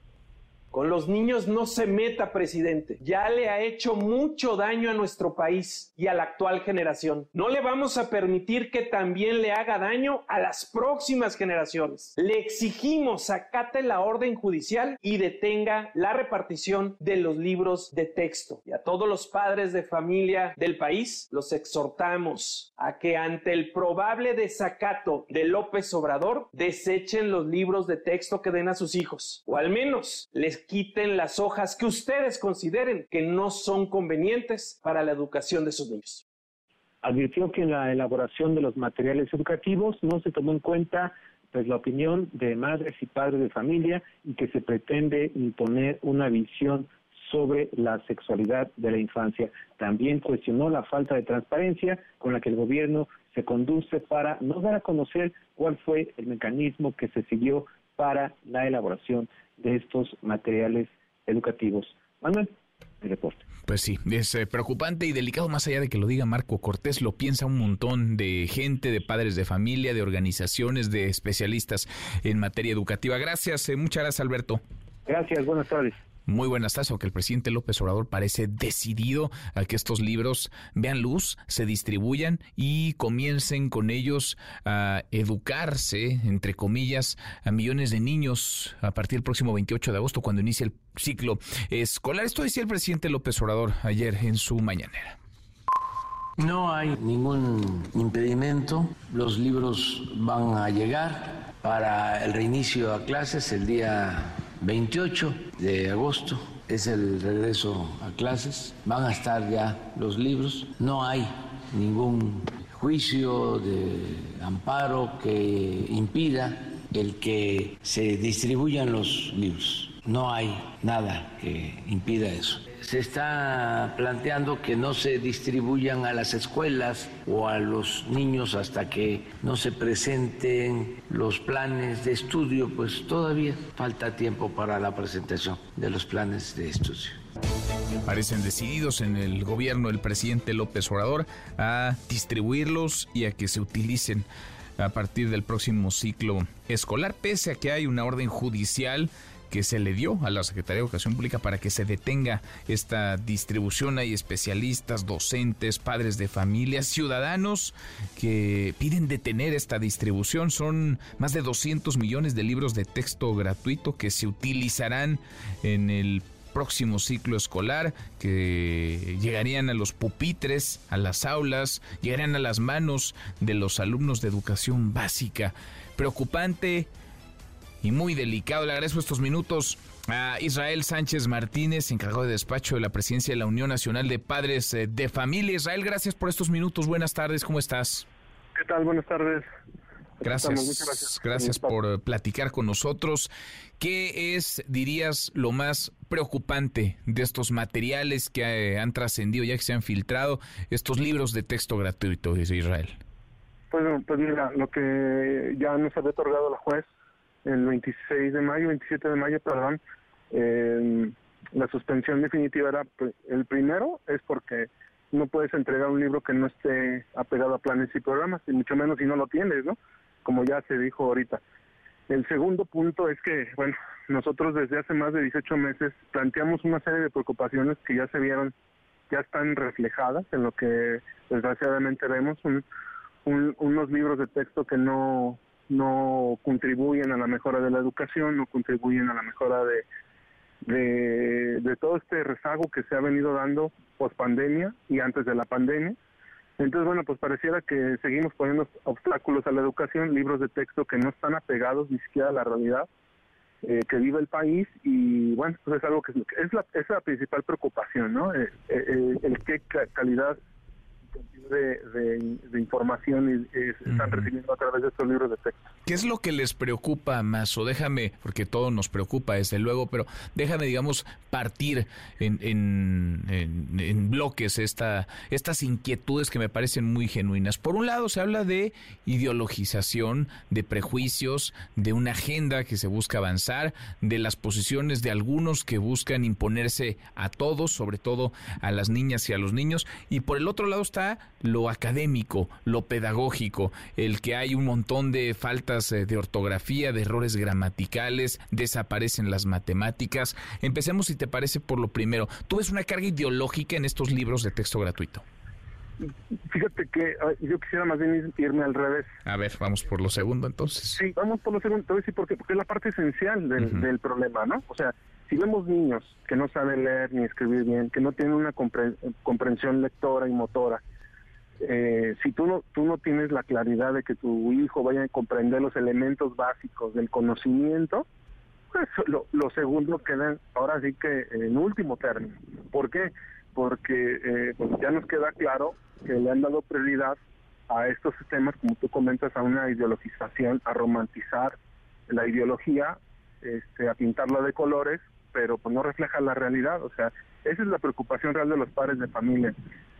Con los niños no se meta, presidente. Ya le ha hecho mucho daño a nuestro país y a la actual generación. No le vamos a permitir que también le haga daño a las próximas generaciones. Le exigimos acate la orden judicial y detenga la repartición de los libros de texto. Y a todos los padres de familia del país los exhortamos a que ante el probable desacato de López Obrador desechen los libros de texto que den a sus hijos. O al menos les quiten las hojas que ustedes consideren que no son convenientes para la educación de sus niños. Advirtió que en la elaboración de los materiales educativos no se tomó en cuenta pues la opinión de madres y padres de familia y que se pretende imponer una visión sobre la sexualidad de la infancia. También cuestionó la falta de transparencia con la que el gobierno se conduce para no dar a conocer cuál fue el mecanismo que se siguió para la elaboración de estos materiales educativos. Manuel, el reporte. Pues sí, es eh, preocupante y delicado más allá de que lo diga Marco Cortés, lo piensa un montón de gente, de padres de familia, de organizaciones, de especialistas en materia educativa. Gracias, eh, muchas gracias Alberto. Gracias, buenas tardes. Muy buenas tardes, aunque el presidente López Obrador parece decidido a que estos libros vean luz, se distribuyan y comiencen con ellos a educarse, entre comillas, a millones de niños a partir del próximo 28 de agosto, cuando inicie el ciclo escolar. Esto decía el presidente López Obrador ayer en su mañanera. No hay ningún impedimento, los libros van a llegar para el reinicio a clases el día 28 de agosto es el regreso a clases. Van a estar ya los libros. No hay ningún juicio de amparo que impida el que se distribuyan los libros. No hay nada que impida eso se está planteando que no se distribuyan a las escuelas o a los niños hasta que no se presenten los planes de estudio, pues todavía falta tiempo para la presentación de los planes de estudio. Parecen decididos en el gobierno del presidente López Obrador a distribuirlos y a que se utilicen a partir del próximo ciclo escolar, pese a que hay una orden judicial que se le dio a la Secretaría de Educación Pública para que se detenga esta distribución. Hay especialistas, docentes, padres de familia, ciudadanos que piden detener esta distribución. Son más de 200 millones de libros de texto gratuito que se utilizarán en el próximo ciclo escolar, que llegarían a los pupitres, a las aulas, llegarían a las manos de los alumnos de educación básica preocupante y muy delicado. Le agradezco estos minutos a Israel Sánchez Martínez, encargado de despacho de la presidencia de la Unión Nacional de Padres eh, de Familia. Israel, gracias por estos minutos. Buenas tardes, ¿cómo estás? ¿Qué tal? Buenas tardes. Gracias, gracias, gracias por eh, platicar con nosotros. ¿Qué es, dirías, lo más preocupante de estos materiales que eh, han trascendido, ya que se han filtrado, estos libros de texto gratuito de Israel? Pues, pues mira, lo que ya nos había otorgado la juez el 26 de mayo, 27 de mayo, perdón, eh, la suspensión definitiva era, el primero es porque no puedes entregar un libro que no esté apegado a planes y programas, y mucho menos si no lo tienes, ¿no? Como ya se dijo ahorita. El segundo punto es que, bueno, nosotros desde hace más de 18 meses planteamos una serie de preocupaciones que ya se vieron, ya están reflejadas en lo que desgraciadamente vemos, unos libros de texto que no no contribuyen a la mejora de la educación, no contribuyen a la mejora de, de, todo este rezago que se ha venido dando post pandemia y antes de la pandemia. Entonces, bueno, pues pareciera que seguimos poniendo obstáculos a la educación, libros de texto que no están apegados ni siquiera a la realidad eh, que vive el país y, bueno, pues es algo que es la, es la principal preocupación, ¿no? Eh, eh, el qué calidad de, de, información y, están recibiendo a través de estos libros de texto. ¿Qué es lo que les preocupa más? O déjame, porque todo nos preocupa desde luego, pero déjame, digamos, partir en, en, bloques esta, estas inquietudes que me parecen muy genuinas. Por un lado, se habla de ideologización, de prejuicios, de una agenda que se busca avanzar, de las posiciones de algunos que buscan imponerse a todos, sobre todo a las niñas y a los niños. Y por el otro lado está lo académico, lo pedagógico, el que hay un montón de faltas eh, de ortografía, de errores gramaticales, desaparecen las matemáticas. Empecemos, si te parece, por lo primero. ¿Tú ves una carga ideológica en estos libros de texto gratuito? Fíjate que yo quisiera más bien irme al revés. A ver, vamos por lo segundo entonces. Sí, vamos por lo segundo. Te voy a decir por qué. Porque es la parte esencial del, del problema, ¿no? O sea, si vemos niños que no saben leer ni escribir bien, que no tienen una comprensión lectora y motora, eh, si tú no, tú no tienes la claridad de que tu hijo vaya a comprender los elementos básicos del conocimiento, pues lo, lo segundo queda ahora sí que en último término. ¿Por qué? Porque eh, pues ya nos queda claro que le han dado prioridad a estos sistemas, como tú comentas, a una ideologización, a romantizar la ideología, este, a pintarla de colores, pero pues no refleja la realidad. O sea, esa es la preocupación real de los padres de familia.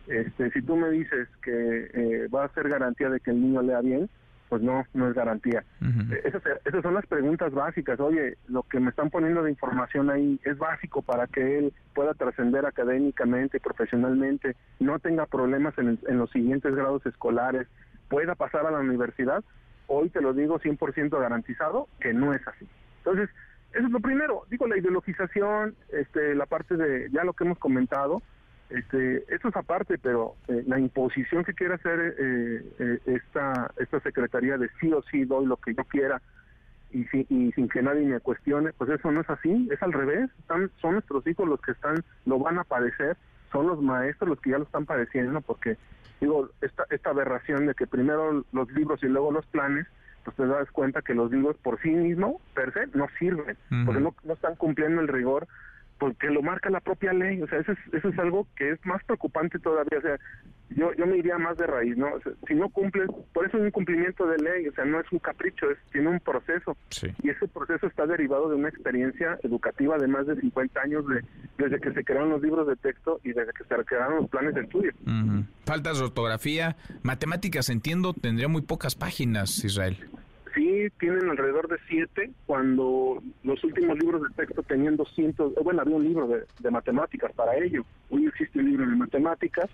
Este, si tú me dices que eh, va a ser garantía de que el niño lea bien, pues no, no es garantía. Eh, esas, son las preguntas básicas. Oye, lo que me están poniendo de información ahí es básico para que él pueda trascender académicamente, profesionalmente, no tenga problemas en, en los siguientes grados escolares, pueda pasar a la universidad. Hoy te lo digo 100% garantizado que no es así. Entonces, eso es lo primero. Digo, la ideologización, este, la parte de ya lo que hemos comentado, este, eso es aparte, pero eh, la imposición que quiere hacer eh, eh, esta, esta secretaría de sí o sí doy lo que yo quiera y, y sin que nadie me cuestione, pues eso no es así, es al revés. Están, son nuestros hijos los que están, lo van a padecer, son los maestros los que ya lo están padeciendo, porque digo, esta, esta aberración de que primero los libros y luego los planes, pues te das cuenta que los libros por sí mismos, per se, no sirven, porque no, no están cumpliendo el rigor porque lo marca la propia ley, o sea, eso es, eso es algo que es más preocupante todavía, o sea, yo, yo me iría más de raíz, ¿no? si no cumples, por eso es un cumplimiento de ley, o sea, no es un capricho, es, tiene un proceso, y ese proceso está derivado de una experiencia educativa de más de 50 años de, desde que se crearon los libros de texto y desde que se crearon los planes de estudio. Faltas de ortografía, matemáticas, entiendo, tendría muy pocas páginas, Israel. Sí, tienen alrededor de siete, cuando los últimos libros de texto tenían 200, bueno, había un libro de, matemáticas para ello, hoy existe un libro de matemáticas,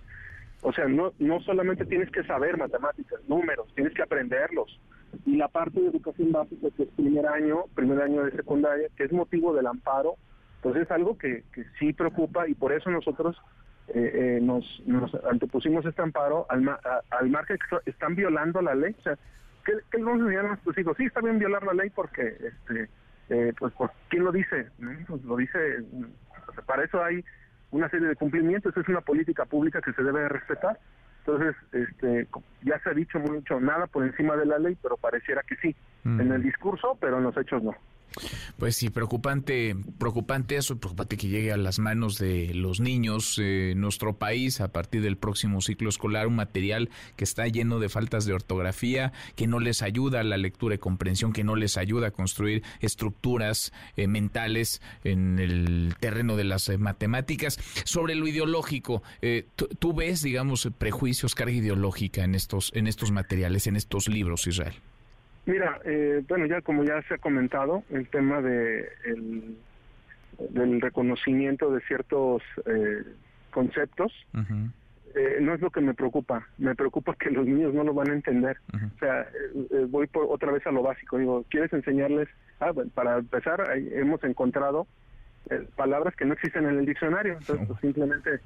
o sea, no, no solamente tienes que saber matemáticas, números, tienes que aprenderlos. Y la parte de educación básica, que es primer año, primer año de secundaria, que es motivo del amparo, pues es algo que, que sí preocupa y por eso nosotros eh, eh, nos, nos antepusimos este amparo al, al margen que están violando la ley. ¿Qué, qué vamos a enseñar a nuestros hijos? Sí, está bien violar la ley porque, este, eh, pues, ¿por ¿quién lo dice? Pues lo dice, para eso hay una serie de cumplimientos, es una política pública que se debe respetar. Entonces, este, ya se ha dicho mucho, nada por encima de la ley, pero pareciera que sí. en el discurso, pero en los hechos no. Pues sí, preocupante, preocupante eso, preocupante que llegue a las manos de los niños en nuestro país a partir del próximo ciclo escolar, un material que está lleno de faltas de ortografía, que no les ayuda a la lectura y comprensión, que no les ayuda a construir estructuras eh, mentales en el terreno de las eh, matemáticas. Sobre lo ideológico, eh, ¿tú ves, digamos, prejuicios, carga ideológica en estos, en estos materiales, en estos libros, Israel? Mira, eh, bueno, ya como ya se ha comentado, el tema de el, del reconocimiento de ciertos eh, conceptos eh, no es lo que me preocupa. Me preocupa que los niños no lo van a entender. O sea, voy por, otra vez a lo básico. Digo, ¿quieres enseñarles? Ah, bueno, para empezar, hemos encontrado palabras que no existen en el diccionario. Entonces, pues, simplemente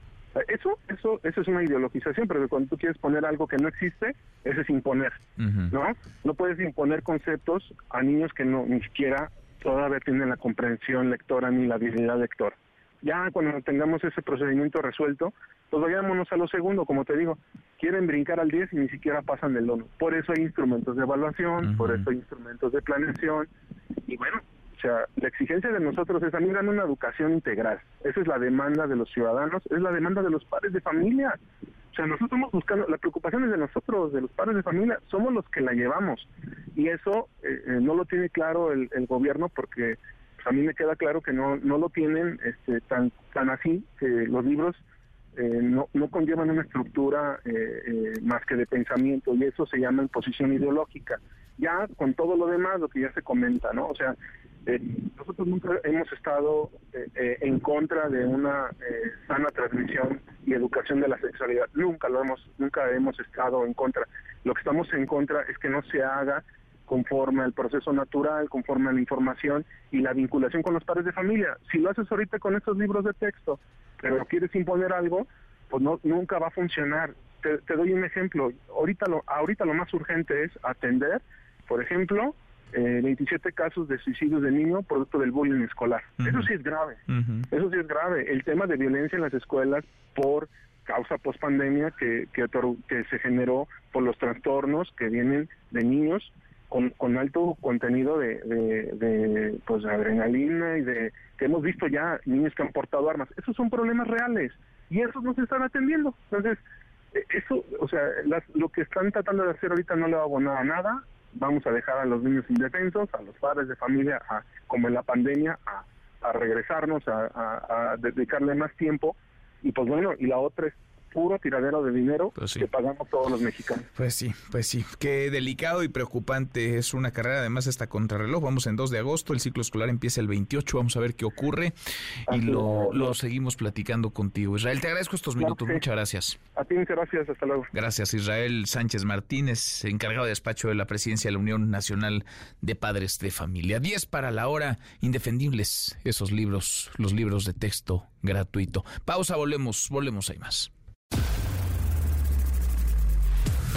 eso, eso, eso es una ideologización, pero cuando tú quieres poner algo que no existe, eso es imponer, ¿no? No puedes imponer conceptos a niños que no ni siquiera todavía tienen la comprensión lectora ni la habilidad lectora. Ya cuando tengamos ese procedimiento resuelto, pues vayámonos a lo segundo, como te digo, quieren brincar al 10 y ni siquiera pasan del 1. Por eso hay instrumentos de evaluación, por eso hay instrumentos de planeación, y bueno, sea, la exigencia de nosotros es, dan una educación integral. Esa es la demanda de los ciudadanos, es la demanda de los padres de familia. O sea, nosotros estamos buscando, la preocupación es de nosotros, de los padres de familia, somos los que la llevamos. Y eso eh, eh, no lo tiene claro el, gobierno porque pues, a mí me queda claro que no, no lo tienen este, tan, tan así, que los libros eh, no, no conllevan una estructura más que de pensamiento y eso se llama imposición ideológica. Ya con todo lo demás, lo que ya se comenta, ¿no? O sea, eh, nosotros nunca hemos estado eh, eh, en contra de una sana transmisión y educación de la sexualidad. Nunca lo hemos, nunca hemos estado en contra. Lo que estamos en contra es que no se haga conforme al proceso natural, conforme a la información y la vinculación con los padres de familia. Si lo haces ahorita con estos libros de texto, pero quieres imponer algo, pues no, nunca va a funcionar. Te, te doy un ejemplo. Ahorita lo, ahorita lo más urgente es atender, por ejemplo, eh, 27 casos de suicidios de niños producto del bullying escolar. Eso sí es grave. Eso sí es grave. El tema de violencia en las escuelas por causa post pandemia que, que, que se generó por los trastornos que vienen de niños con, con alto contenido de, de, pues, adrenalina y de que hemos visto ya niños que han portado armas. Esos son problemas reales y esos no se están atendiendo. Entonces, e, eso, o sea, lo que están tratando de hacer ahorita no le va a abonar a nada vamos a dejar a los niños indefensos, a los padres de familia, a, como en la pandemia, a, regresarnos, a, a, dedicarle más tiempo. Y pues bueno, y la otra es puro tiradero de dinero pues que pagamos todos los mexicanos. Pues sí, pues sí. Qué delicado y preocupante es una carrera. Además, esta contrarreloj. Vamos en 2 de agosto. El ciclo escolar empieza el 28. Vamos a ver qué ocurre. y lo, lo, seguimos platicando contigo. Israel, te agradezco estos minutos. Muchas gracias. A ti, muchas gracias. Hasta luego. Gracias, Israel Sánchez Martínez, encargado de despacho de la presidencia de la Unión Nacional de Padres de Familia. 10 para la hora. Indefendibles esos libros, los libros de texto gratuito. Pausa, volvemos, volvemos, hay más.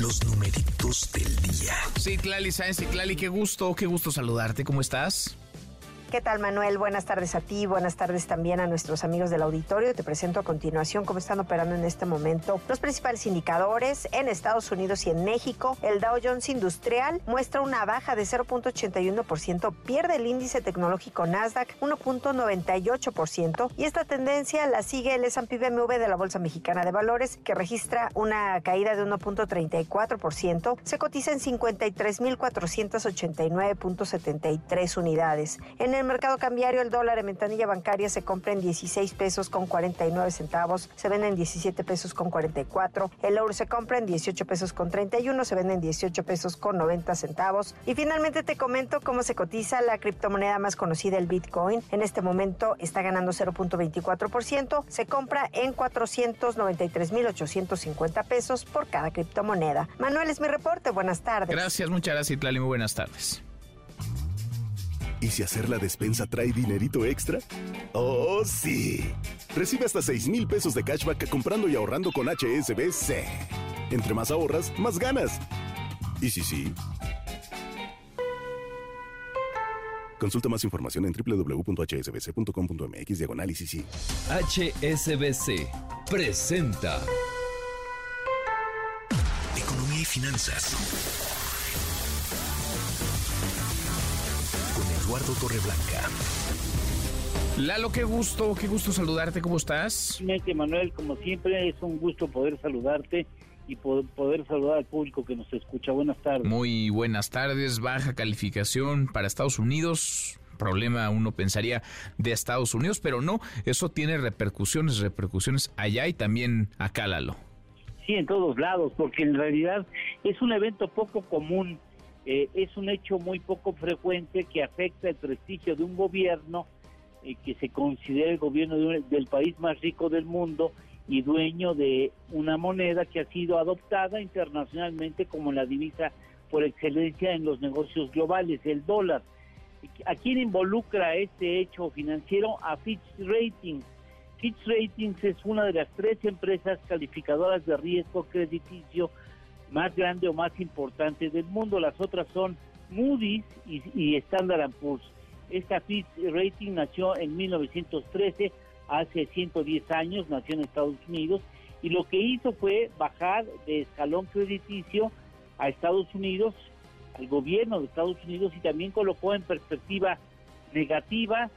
Los numeritos del día. Sí, Clali Sáenz Clali, qué gusto, qué gusto saludarte. ¿Cómo estás? ¿Qué tal, Manuel? Buenas tardes a ti, buenas tardes también a nuestros amigos del auditorio. Te presento a continuación cómo están operando en este momento los principales indicadores en Estados Unidos y en México. El Dow Jones Industrial muestra una baja de 0.81%, pierde el índice tecnológico Nasdaq 1.98% y esta tendencia la sigue el S&P BMW de la Bolsa Mexicana de Valores que registra una caída de 1.34%, se cotiza en 53.489.73 unidades. En el mercado cambiario, el dólar en ventanilla bancaria se compra en 16 pesos con 49 centavos, se vende en 17 pesos con 44. El euro se compra en 18 pesos con 31, se vende en 18 pesos con 90 centavos. Y finalmente te comento cómo se cotiza la criptomoneda más conocida, el Bitcoin. En este momento está ganando 0.24%, se compra en 493.850 pesos por cada criptomoneda. Manuel es mi reporte, buenas tardes. Gracias, muchas gracias, Itlali, muy buenas tardes. ¿Y si hacer la despensa trae dinerito extra? ¡Oh, sí! Recibe hasta 6 mil pesos de cashback comprando y ahorrando con HSBC. Entre más ahorras, más ganas. ¿Y si sí? Consulta más información en www.hsbc.com.mx diagonal HSBC presenta Economía y Finanzas Eduardo Torreblanca. Lalo, qué gusto, qué gusto saludarte, ¿cómo estás? Manuel, como siempre, es un gusto poder saludarte y poder saludar al público que nos escucha. Buenas tardes. Muy buenas tardes, baja calificación para Estados Unidos. Problema, uno pensaría, de Estados Unidos, pero no, eso tiene repercusiones, repercusiones allá y también acá, Lalo. Sí, en todos lados, porque en realidad es un evento poco común eh, es un hecho muy poco frecuente que afecta el prestigio de un gobierno eh, que se considera el gobierno del país más rico del mundo y dueño de una moneda que ha sido adoptada internacionalmente como la divisa por excelencia en los negocios globales, el dólar. ¿A quién involucra este hecho financiero? A Fitch Ratings. Fitch Ratings es una de las tres empresas calificadoras de riesgo crediticio más grande o más importante del mundo. Las otras son Moody's y, Standard Poor's. Esta Fitch Rating nació en 1913, hace 110 años, nació en Estados Unidos, y lo que hizo fue bajar de escalón crediticio a Estados Unidos, al gobierno de Estados Unidos, y también colocó en perspectiva negativa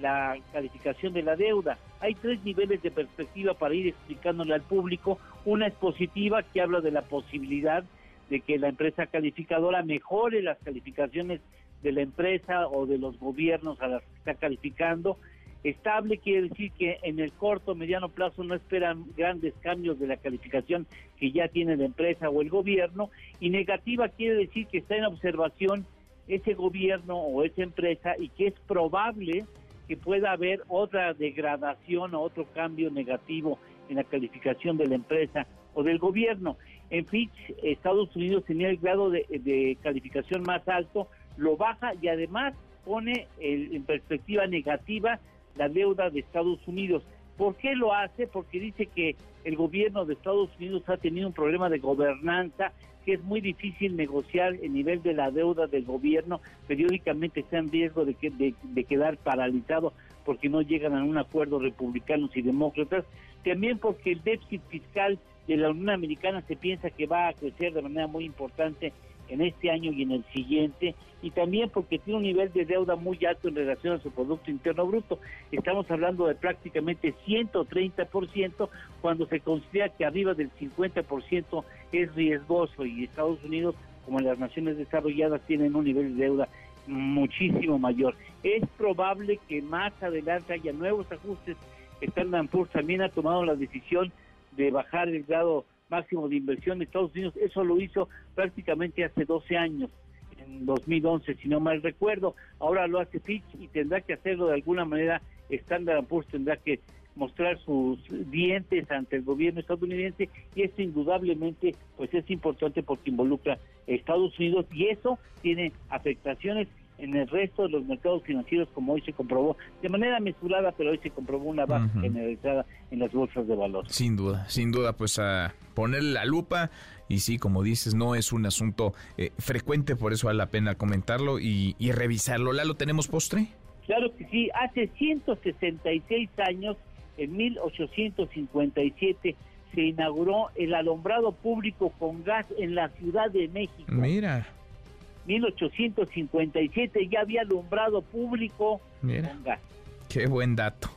la calificación de la deuda. Hay tres niveles de perspectiva para ir explicándole al público. Una es positiva, que habla de la posibilidad de que la empresa calificadora mejore las calificaciones de la empresa o de los gobiernos a las que está calificando. Estable quiere decir que en el corto, mediano plazo no esperan grandes cambios de la calificación que ya tiene la empresa o el gobierno. Y negativa quiere decir que está en observación ese gobierno o esa empresa y que es probable que pueda haber otra degradación o otro cambio negativo en la calificación de la empresa o del gobierno. En Fitch, Estados Unidos tenía el grado de, calificación más alto, lo baja y además pone en perspectiva negativa la deuda de Estados Unidos. ¿Por qué lo hace? Porque dice que el gobierno de Estados Unidos ha tenido un problema de gobernanza que es muy difícil negociar el nivel de la deuda del gobierno, periódicamente está en riesgo de, que, de, quedar paralizado porque no llegan a un acuerdo republicanos y demócratas, también porque el déficit fiscal de la Unión Americana se piensa que va a crecer de manera muy importante en este año y en el siguiente, y también porque tiene un nivel de deuda muy alto en relación a su Producto Interno Bruto. Estamos hablando de prácticamente 130% cuando se considera que arriba del 50% es riesgoso y Estados Unidos, como las naciones desarrolladas, tienen un nivel de deuda muchísimo mayor. Es probable que más adelante haya nuevos ajustes. Standard Poor's también ha tomado la decisión de bajar el grado máximo de inversión de Estados Unidos. Eso lo hizo prácticamente hace 12 años, en 2011, si no mal recuerdo. Ahora lo hace Fitch y tendrá que hacerlo de alguna manera. Standard Poor's tendrá que mostrar sus dientes ante el gobierno estadounidense y esto indudablemente pues es importante porque involucra a Estados Unidos y eso tiene afectaciones en el resto de los mercados financieros, como hoy se comprobó, de manera mesurada, pero hoy se comprobó una baja generalizada en las bolsas de valores. Sin duda, sin duda, pues a ponerle la lupa. Y sí, como dices, no es un asunto eh, frecuente, por eso vale la pena comentarlo y, y revisarlo. ¿La lo tenemos postre? Claro que sí, hace 166 años, en 1857, se inauguró el alumbrado público con gas en la Ciudad de México. Mira. 1857 ya había alumbrado público Mira, Qué buen dato.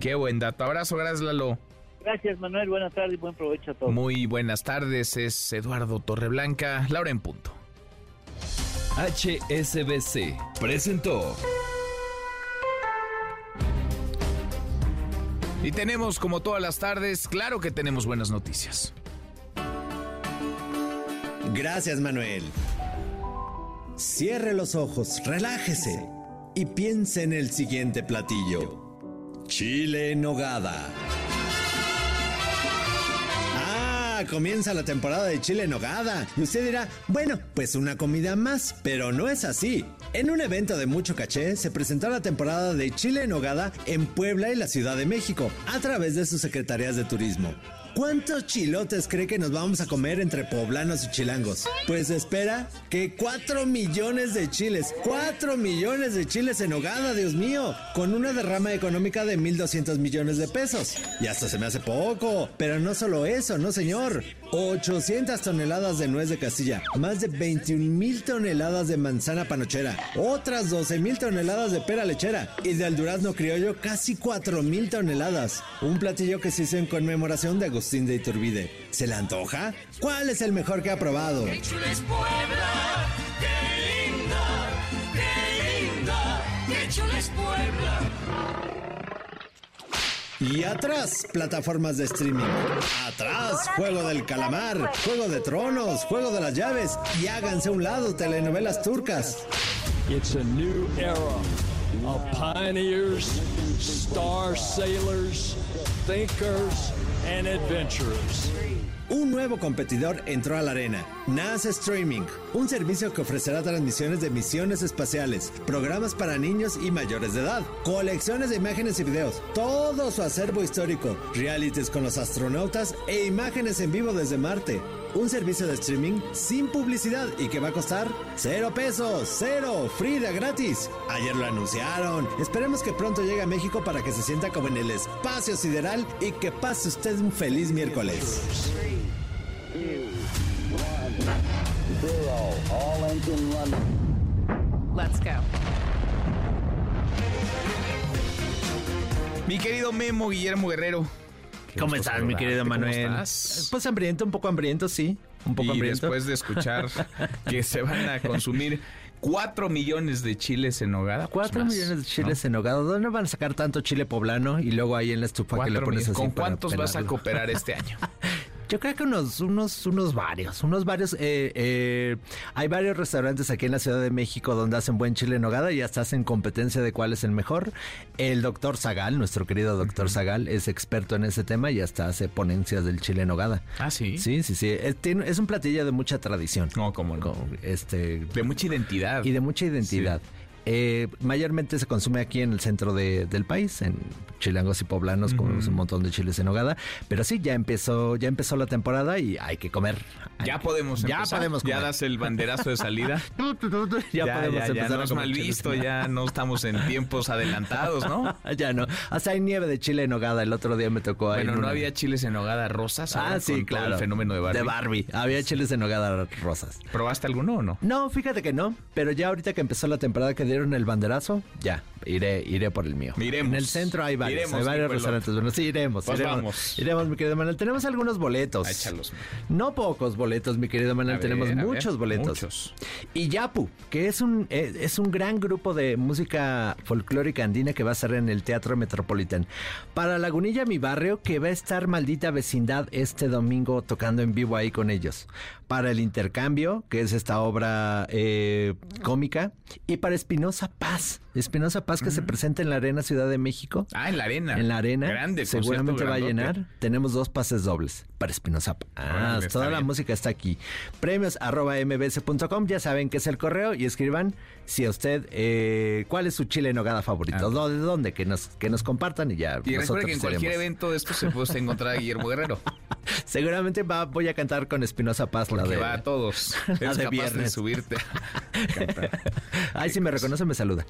Qué buen dato. Abrazo, gracias Lalo. Gracias Manuel, buenas tardes y buen provecho a todos. Muy buenas tardes, es Eduardo Torreblanca, Laura en punto. HSBC presentó. Y tenemos como todas las tardes, claro que tenemos buenas noticias. Gracias Manuel. Cierre los ojos, relájese y piense en el siguiente platillo. Chile en nogada. Ah, comienza la temporada de chile en nogada. Y usted dirá, bueno, pues una comida más, pero no es así. En un evento de mucho caché se presentó la temporada de Chile en Nogada en Puebla y la Ciudad de México a través de sus secretarías de turismo. ¿Cuántos chilotes cree que nos vamos a comer entre poblanos y chilangos? Pues espera que 4 millones de chiles, 4 millones de chiles en hogada, Dios mío, con una derrama económica de 1.200 millones de pesos. Y hasta se me hace poco, pero no solo eso, no señor. 800 toneladas de nuez de Castilla, más de 21 mil toneladas de manzana panochera, otras 12 mil toneladas de pera lechera y del durazno criollo casi 4 mil toneladas. Un platillo que se hizo en conmemoración de Agustín de Iturbide. ¿Se le antoja? ¿Cuál es el mejor que ha probado? ¡Qué linda! ¡Qué linda! Y atrás, plataformas de streaming. Atrás, Juego del Calamar, Juego de Tronos, Juego de las Llaves. Y háganse a un lado, telenovelas turcas. It's a new era of pioneers, star sailors, thinkers, and adventurers. Un nuevo competidor entró a la arena, NASA Streaming, un servicio que ofrecerá transmisiones de misiones espaciales, programas para niños y mayores de edad, colecciones de imágenes y videos, todo su acervo histórico, realities con los astronautas e imágenes en vivo desde Marte. Un servicio de streaming sin publicidad y que va a costar cero pesos, cero, free de gratis. Ayer lo anunciaron. Esperemos que pronto llegue a México para que se sienta como en el espacio sideral y que pase usted un feliz miércoles. Let's go. Mi querido Memo Guillermo Guerrero. ¿Cómo estás, mi querido Manuel? Pues hambriento, un poco hambriento, sí. Un poco y hambriento. después de escuchar que se van a consumir 4 millones de chiles en hogada. pues 4 más, millones de chiles en hogada. ¿Dónde van a sacar tanto chile poblano? Y luego ahí en la estufa que le Cuatro pones así ¿Con para cuántos vas a cooperar este año? Yo creo que unos, unos, unos varios, unos varios. eh, eh, hay varios restaurantes aquí en la Ciudad de México donde hacen buen chile en nogada y hasta hacen competencia de cuál es el mejor. El doctor Zagal, nuestro querido doctor Zagal, es experto en ese tema y hasta hace ponencias del chile en nogada. Ah, sí. Sí, sí, sí. Es, tiene- es un platillo de mucha tradición. No, como no. este, De mucha identidad. y de mucha identidad. Eh, mayormente se consume aquí en el centro de- del país, en chilangos y poblanos, comemos un montón de chiles en nogada. Pero sí, ya empezó, ya empezó la temporada y hay que comer. Ya podemos Ya empezar. podemos Ya das el banderazo de salida. ya, podemos ya, empezar no a es mal visto, ya no estamos en tiempos adelantados, ¿no? ya no. Hasta hay nieve de chile en nogada. El otro día me tocó ahí. Bueno, en no una- había chiles en hogada rosas. Ah, sí, con todo claro. el fenómeno de Barbie. De Barbie. Había chiles en nogada rosas. ¿Probaste alguno o no? No, fíjate que no. Pero ya ahorita que empezó la temporada que dieron el banderazo, ya, iré, iré por el mío. Iremos. En el centro hay varios, Iremos, hay varios restaurantes. Bueno, sí, iremos. Pues iremos, vamos. Iremos, mi querido Manuel. Tenemos algunos boletos. Échalos. No pocos boletos, mi querido Manuel. A Tenemos muchos ver, boletos. muchos. Y Yapu, que es un, eh, es un gran grupo de música folclórica andina que va a estar en el Teatro Metropolitan. Para Lagunilla, mi barrio, que va a estar maldita vecindad este domingo tocando en vivo ahí con ellos. Para el intercambio, que es esta obra eh, cómica. Y para Espinosa Paz. Espinosa Paz que se presenta en la Arena Ciudad de México. Ah, en la arena. En la arena. Grande, Seguramente va a llenar. Tenemos dos pases dobles para Espinosa Paz. Ah, toda la bien. música está aquí. Premios arroba mbs.com. Ya saben que es el correo y escriban si a usted, eh, ¿cuál es su chile en nogada favorito? ¿Dó- ¿De dónde? Que nos, que nos compartan y ya. Y recuerda nosotros que en cualquier evento de esto se puede encontrar a Guillermo Guerrero. Seguramente va, voy a cantar con Espinosa Paz la Que de. va a todos. La Es de capaz de viernes. subirte. Ay, si me reconoce, me saluda.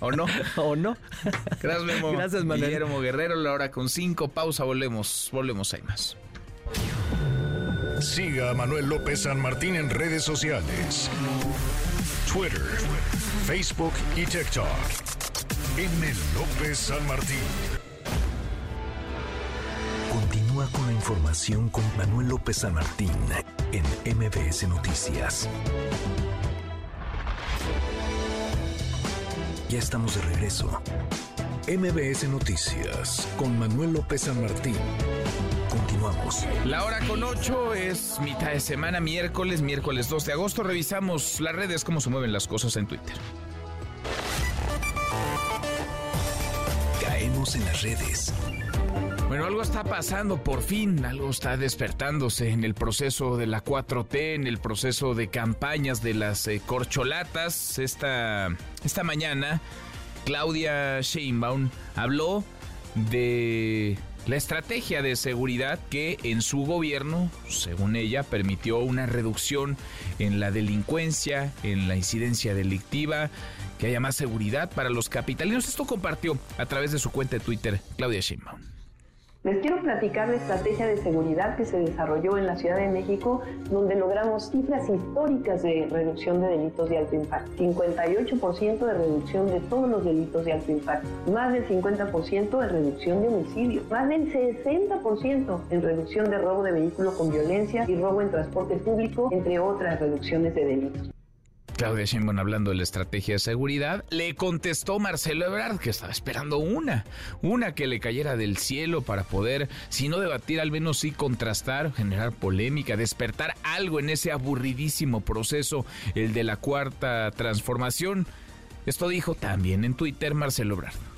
¿O no? ¿O no? Gracias, Memo. Gracias, Manuel. Guillermo Guerrero, la hora con cinco. Pausa, volvemos. Volvemos, hay más. Siga a Manuel López San Martín en redes sociales. Twitter, Facebook y TikTok. M. López San Martín. Continúa con la información con Manuel López San Martín en MBS Noticias. Ya estamos de regreso. MBS Noticias con Manuel López San Martín. Continuamos. La hora con ocho es mitad de semana, miércoles, miércoles 2 de agosto. Revisamos las redes, cómo se mueven las cosas en Twitter. Caemos en las redes. Bueno, algo está pasando por fin, algo está despertándose en el proceso de la 4T, en el proceso de campañas de las eh, corcholatas. Esta, esta mañana, Claudia Sheinbaum habló de la estrategia de seguridad que en su gobierno, según ella, permitió una reducción en la delincuencia, en la incidencia delictiva, que haya más seguridad para los capitalinos. Esto compartió a través de su cuenta de Twitter Claudia Sheinbaum. Les quiero platicar la estrategia de seguridad que se desarrolló en la Ciudad de México, donde logramos cifras históricas de reducción de delitos de alto impacto. 58% de reducción de todos los delitos de alto impacto, más del 50% de reducción de homicidio, más del 60% en reducción de robo de vehículo con violencia y robo en transporte público, entre otras reducciones de delitos. Claudia Sheinbaum hablando de la estrategia de seguridad, le contestó Marcelo Ebrard que estaba esperando una, una que le cayera del cielo para poder, si no debatir, al menos sí contrastar, generar polémica, despertar algo en ese aburridísimo proceso, el de la cuarta transformación. Esto dijo también en Twitter Marcelo Ebrard.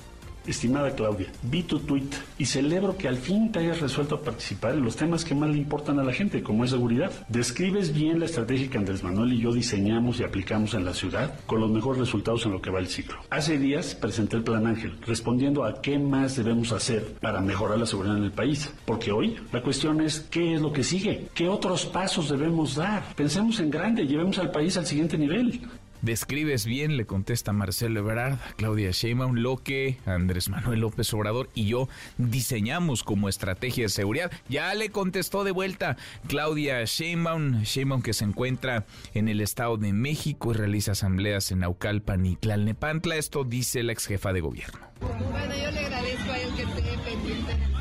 Estimada Claudia, vi tu tweet y celebro que al fin te hayas resuelto a participar en los temas que más le importan a la gente, como es seguridad. Describes bien la estrategia que Andrés Manuel y yo diseñamos y aplicamos en la ciudad con los mejores resultados en lo que va el ciclo. Hace días presenté el Plan Ángel, respondiendo a qué más debemos hacer para mejorar la seguridad en el país. Porque hoy la cuestión es qué es lo que sigue, qué otros pasos debemos dar. Pensemos en grande, llevemos al país al siguiente nivel. Describes bien, le contesta Marcelo Ebrard, Claudia Sheinbaum, lo que Andrés Manuel López Obrador y yo diseñamos como estrategia de seguridad. Ya le contestó de vuelta Claudia Sheinbaum, Sheinbaum que se encuentra en el Estado de México y realiza asambleas en Naucalpan y Tlalnepantla. Esto dice la ex jefa de gobierno. Bueno, yo le agradezco a él que esté pendiente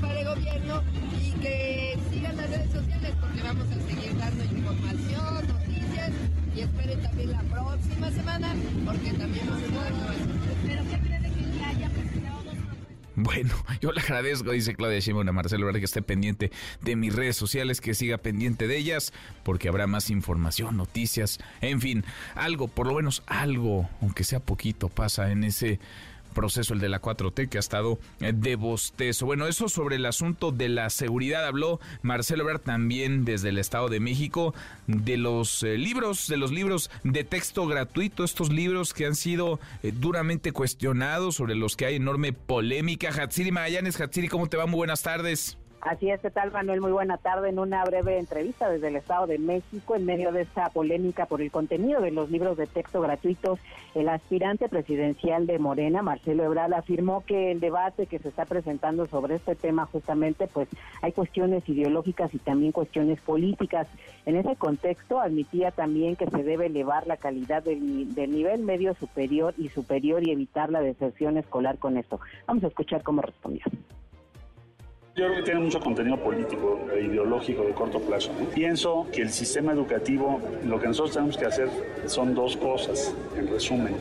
jefa de gobierno y que sigan las redes sociales porque vamos a seguir dando información, noticias y esperen también la próxima semana porque también vamos a dar nuevas Pero ¿qué cree de que ya, Bueno, yo le agradezco, dice Claudia Sheinbaum a Marcelo Ebrard que esté pendiente de mis redes sociales, que siga pendiente de ellas, porque habrá más información, noticias, en fin, algo, por lo menos algo, aunque sea poquito, pasa en ese proceso, el de la 4T, que ha estado eh, de bostezo. Bueno, eso sobre el asunto de la seguridad. Habló Marcelo Ebrard también desde el Estado de México de los eh, libros, de los libros de texto gratuito, estos libros que han sido eh, duramente cuestionados, sobre los que hay enorme polémica. Hatsiri Magallanes, Hatsiri, ¿cómo te va? Muy buenas tardes. Así es, ¿qué tal Manuel? Muy buena tarde. En una breve entrevista desde el Estado de México, en medio de esta polémica por el contenido de los libros de texto gratuitos, el aspirante presidencial de Morena, Marcelo Ebrard, afirmó que el debate que se está presentando sobre este tema justamente, pues hay cuestiones ideológicas y también cuestiones políticas. En ese contexto, admitía también que se debe elevar la calidad del, del nivel medio superior y superior y evitar la deserción escolar con esto. Vamos a escuchar cómo respondió. Yo creo que tiene mucho contenido político e ideológico de corto plazo. Pienso que el sistema educativo, lo que nosotros tenemos que hacer son dos cosas, en resumen.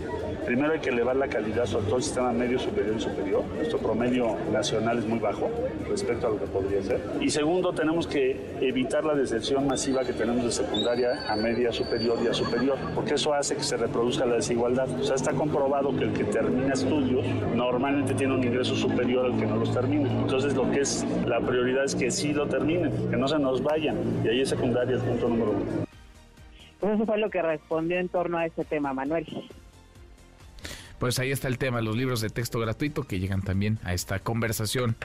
Primero hay que elevar la calidad sobre todo el sistema medio, superior y superior. Nuestro promedio nacional es muy bajo respecto a lo que podría ser. Y segundo, tenemos que evitar la deserción masiva que tenemos de secundaria a media superior y a superior, porque eso hace que se reproduzca la desigualdad. O sea, está comprobado que el que termina estudios normalmente tiene un ingreso superior al que no los termina. Entonces, lo que es la prioridad es que sí lo terminen, que no se nos vayan. Y ahí es secundaria, es punto número uno. Pues eso fue lo que respondió en torno a ese tema, Manuel. Pues ahí está el tema, los libros de texto gratuito que llegan también a esta conversación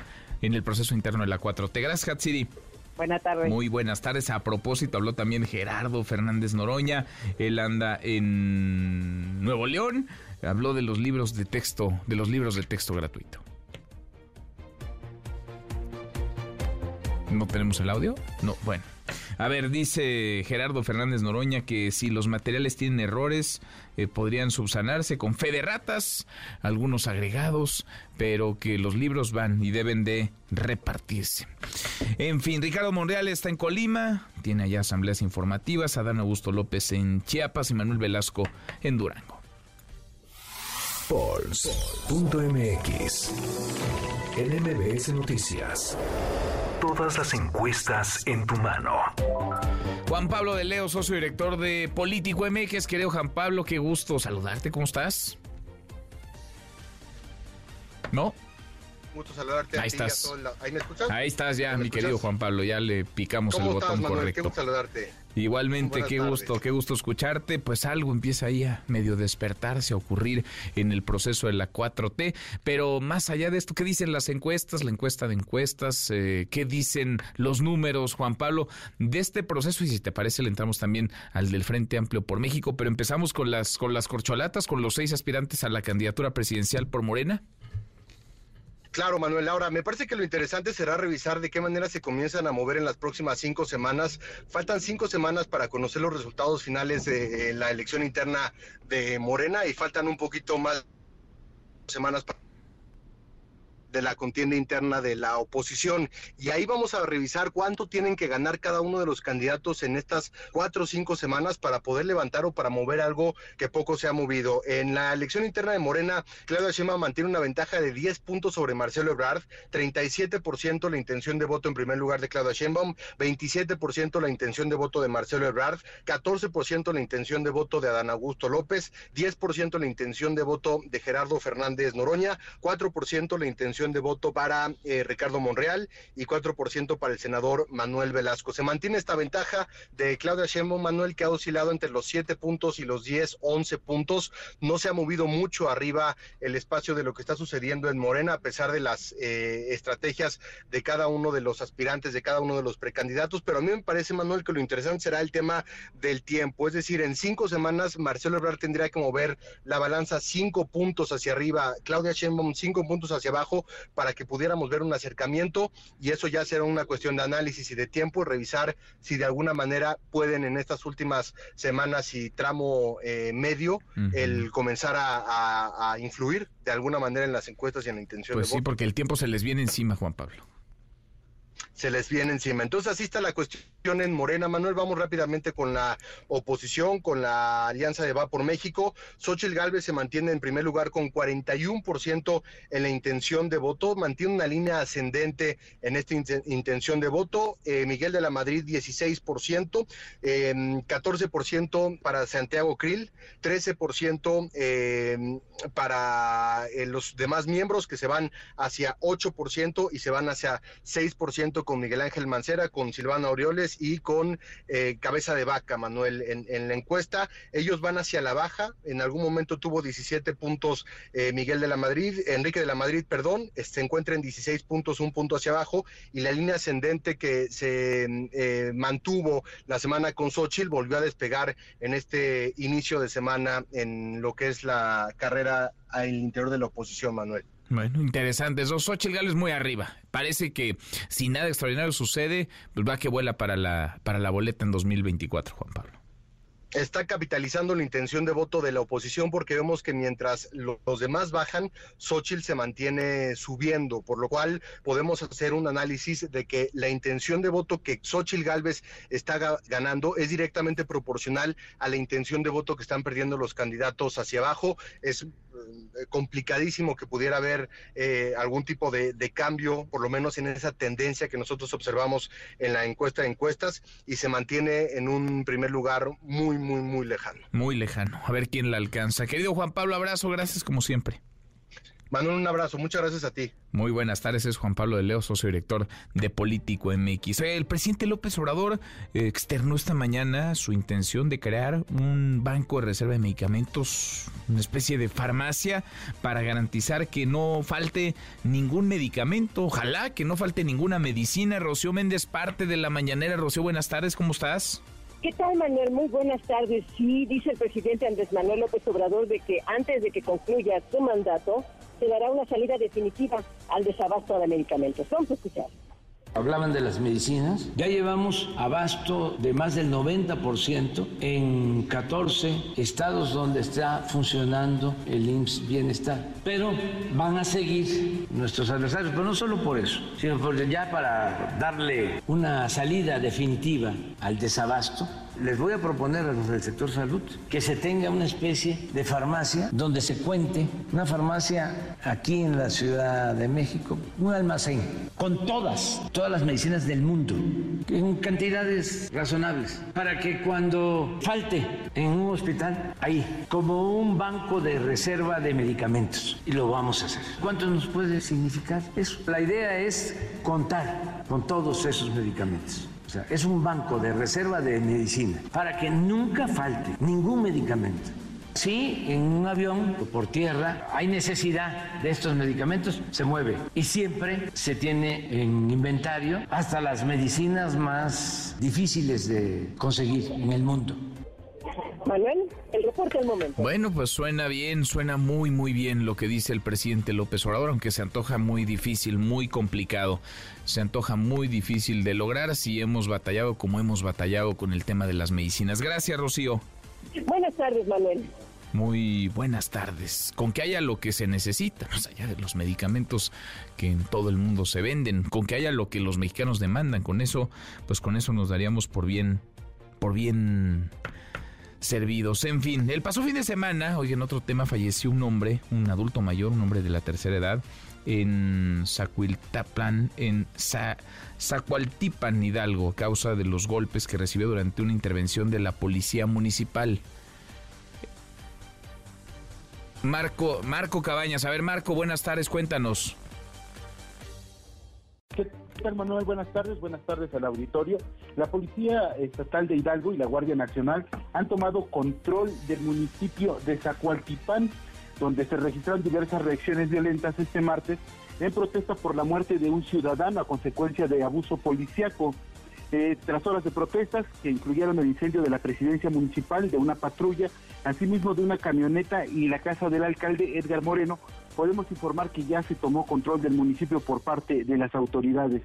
en el proceso interno de la 4T. Gracias, Hatsiri. Buenas tardes. Muy buenas tardes. A propósito, habló también Gerardo Fernández Noroña. Él anda en Nuevo León. Habló de los libros de texto, de los libros de texto gratuito. ¿No tenemos el audio? No, bueno. A ver, dice Gerardo Fernández Noroña que si los materiales tienen errores, eh, podrían subsanarse con fe de ratas, algunos agregados, pero que los libros van y deben de repartirse. En fin, Ricardo Monreal está en Colima, tiene allá asambleas informativas, Adán Augusto López en Chiapas y Manuel Velasco en Durango. Pulse.mx En MBS Noticias. Todas las encuestas en tu mano. Juan Pablo de Leo, socio director de Político MX. Querido Juan Pablo, qué gusto saludarte. ¿Cómo estás? ¿No? Gusto saludarte. Ahí a ti y a estás. todo la- ¿Ahí me escuchas? Ahí estás ya, ¿Me mi escuchas? querido Juan Pablo. Ya le picamos el ¿Cómo estás, botón Manuel? correcto. Qué gusto saludarte. Igualmente, Buenas qué tardes. gusto, qué gusto escucharte. Pues algo empieza ahí a medio despertarse, a ocurrir en el proceso de la 4T. Pero más allá de esto, ¿qué dicen las encuestas, la encuesta de encuestas? Eh, ¿Qué dicen los números, Juan Pablo, de este proceso? Y si te parece, le entramos también al del Frente Amplio por México. Pero empezamos con las, con las corcholatas, con los seis aspirantes a la candidatura presidencial por Morena. Claro, Manuel. Ahora, me parece que lo interesante será revisar de qué manera se comienzan a mover en las próximas cinco semanas. Faltan cinco semanas para conocer los resultados finales de eh, la elección interna de Morena y faltan un poquito más semanas para de la contienda interna de la oposición. Y ahí vamos a revisar cuánto tienen que ganar cada uno de los candidatos en estas cuatro o cinco semanas para poder levantar o para mover algo que poco se ha movido. En la elección interna de Morena, Claudia Sheinbaum mantiene una ventaja de 10 puntos sobre Marcelo Ebrard, 37% la intención de voto en primer lugar de Claudia Sheinbaum, 27% la intención de voto de Marcelo Ebrard, 14% la intención de voto de Adán Augusto López, 10% la intención de voto de Gerardo Fernández Noroña, 4% la intención de voto para eh, Ricardo Monreal y 4% para el senador Manuel Velasco. Se mantiene esta ventaja de Claudia Sheinbaum, Manuel, que ha oscilado entre los 7 puntos y los 10, 11 puntos. No se ha movido mucho arriba el espacio de lo que está sucediendo en Morena, a pesar de las eh, estrategias de cada uno de los aspirantes, de cada uno de los precandidatos. Pero a mí me parece, Manuel, que lo interesante será el tema del tiempo. Es decir, en cinco semanas, Marcelo Ebrard tendría que mover la balanza cinco puntos hacia arriba, Claudia Sheinbaum cinco puntos hacia abajo, para que pudiéramos ver un acercamiento y eso ya será una cuestión de análisis y de tiempo y revisar si de alguna manera pueden en estas últimas semanas y tramo eh, medio el comenzar a, a- a influir de alguna manera en las encuestas y en la intención Pues de sí, voto. porque el tiempo se les viene encima, Juan Pablo. Se les viene encima. Entonces así está la cuestión en Morena. Manuel, vamos rápidamente con la oposición, con la Alianza de Va por México. Xochitl Gálvez se mantiene en primer lugar con 41% en la intención de voto, mantiene una línea ascendente en esta inten- intención de voto. Eh, Miguel de la Madrid 16%, eh, 14% para Santiago Krill, 13% eh, para los demás miembros que se van hacia 8% y se van hacia 6% con Miguel Ángel Mancera, con Silvana Orioles y con eh, Cabeza de Vaca, Manuel, en, la encuesta. Ellos van hacia la baja. En algún momento tuvo 17 puntos eh, Miguel de la Madrid, Enrique de la Madrid, perdón, eh, se encuentra en 16 puntos, un punto hacia abajo, y la línea ascendente que se eh, mantuvo la semana con Xochitl volvió a despegar en este inicio de semana en lo que es la carrera al interior de la oposición, Manuel. Bueno, interesante. Eso, Xochitl Gálvez muy arriba. Parece que si nada extraordinario sucede, pues va que vuela para la, para la boleta en 2024, Juan Pablo. Está capitalizando la intención de voto de la oposición porque vemos que mientras lo- los demás bajan, Xochitl se mantiene subiendo, por lo cual podemos hacer un análisis de que la intención de voto que Xochitl Galvez está ga- ganando es directamente proporcional a la intención de voto que están perdiendo los candidatos hacia abajo. Es eh, complicadísimo que pudiera haber eh, algún tipo de, de cambio, por lo menos en esa tendencia que nosotros observamos en la encuesta de encuestas, y se mantiene en un primer lugar muy, muy, muy lejano. Muy lejano. A ver quién la alcanza. Querido Juan Pablo, abrazo. Gracias como siempre. Manuel, un abrazo. Muchas gracias a ti. Muy buenas tardes, es Juan Pablo de Leo, socio director de Político MX. El presidente López Obrador eh, externó esta mañana su intención de crear un banco de reserva de medicamentos, una especie de farmacia, para garantizar que no falte ningún medicamento. Ojalá que no falte ninguna medicina. Rocío Méndez, parte de la mañanera. Rocío, buenas tardes, ¿cómo estás? ¿Qué tal, Manuel? Muy buenas tardes. Sí, dice el presidente Andrés Manuel López Obrador de que antes de que concluya su mandato, se dará una salida definitiva al desabasto de medicamentos. Vamos a escuchar. Hablaban de las medicinas. Ya llevamos abasto de más del 90% en 14 estados donde está funcionando el IMSS Bienestar. Pero van a seguir nuestros adversarios, pero no solo por eso, sino porque ya para darle una salida definitiva al desabasto, les voy a proponer a los del sector salud que se tenga una especie de farmacia donde se cuente, una farmacia aquí en la Ciudad de México, un almacén con todas, todas las medicinas del mundo, en cantidades razonables, para que cuando falte en un hospital, ahí, como un banco de reserva de medicamentos, y lo vamos a hacer. ¿Cuánto nos puede significar eso? La idea es contar con todos esos medicamentos. Es un banco de reserva de medicina para que nunca falte ningún medicamento. Si en un avión o por tierra hay necesidad de estos medicamentos, se mueve. Y siempre se tiene en inventario hasta las medicinas más difíciles de conseguir en el mundo. Manuel, el reporte del momento. Bueno, pues suena bien, suena muy, muy bien lo que dice el presidente López Obrador, aunque se antoja muy difícil, muy complicado. Se antoja muy difícil de lograr si hemos batallado como hemos batallado con el tema de las medicinas. Gracias, Rocío. Buenas tardes, Manuel. Muy buenas tardes. Con que haya lo que se necesita, más allá de los medicamentos que en todo el mundo se venden, con que haya lo que los mexicanos demandan, con eso, pues con eso nos daríamos por bien, por bien servidos. En fin, el pasado fin de semana, hoy en otro tema, falleció un hombre, un adulto mayor, un hombre de la tercera edad, en Zacuiltaplan, en Zacualtipan, Hidalgo, a causa de los golpes que recibió durante una intervención de la policía municipal. Marco, Marco Cabañas. A ver, Marco, buenas tardes, cuéntanos. ¿Qué Manuel? Buenas tardes, buenas tardes al auditorio. La Policía Estatal de Hidalgo y la Guardia Nacional han tomado control del municipio de Zacualtipán, donde se registraron diversas reacciones violentas este martes en protesta por la muerte de un ciudadano a consecuencia de abuso policiaco. Eh, tras horas de protestas que incluyeron el incendio de la presidencia municipal, de una patrulla, asimismo de una camioneta y la casa del alcalde Edgar Moreno, podemos informar que ya se tomó control del municipio por parte de las autoridades.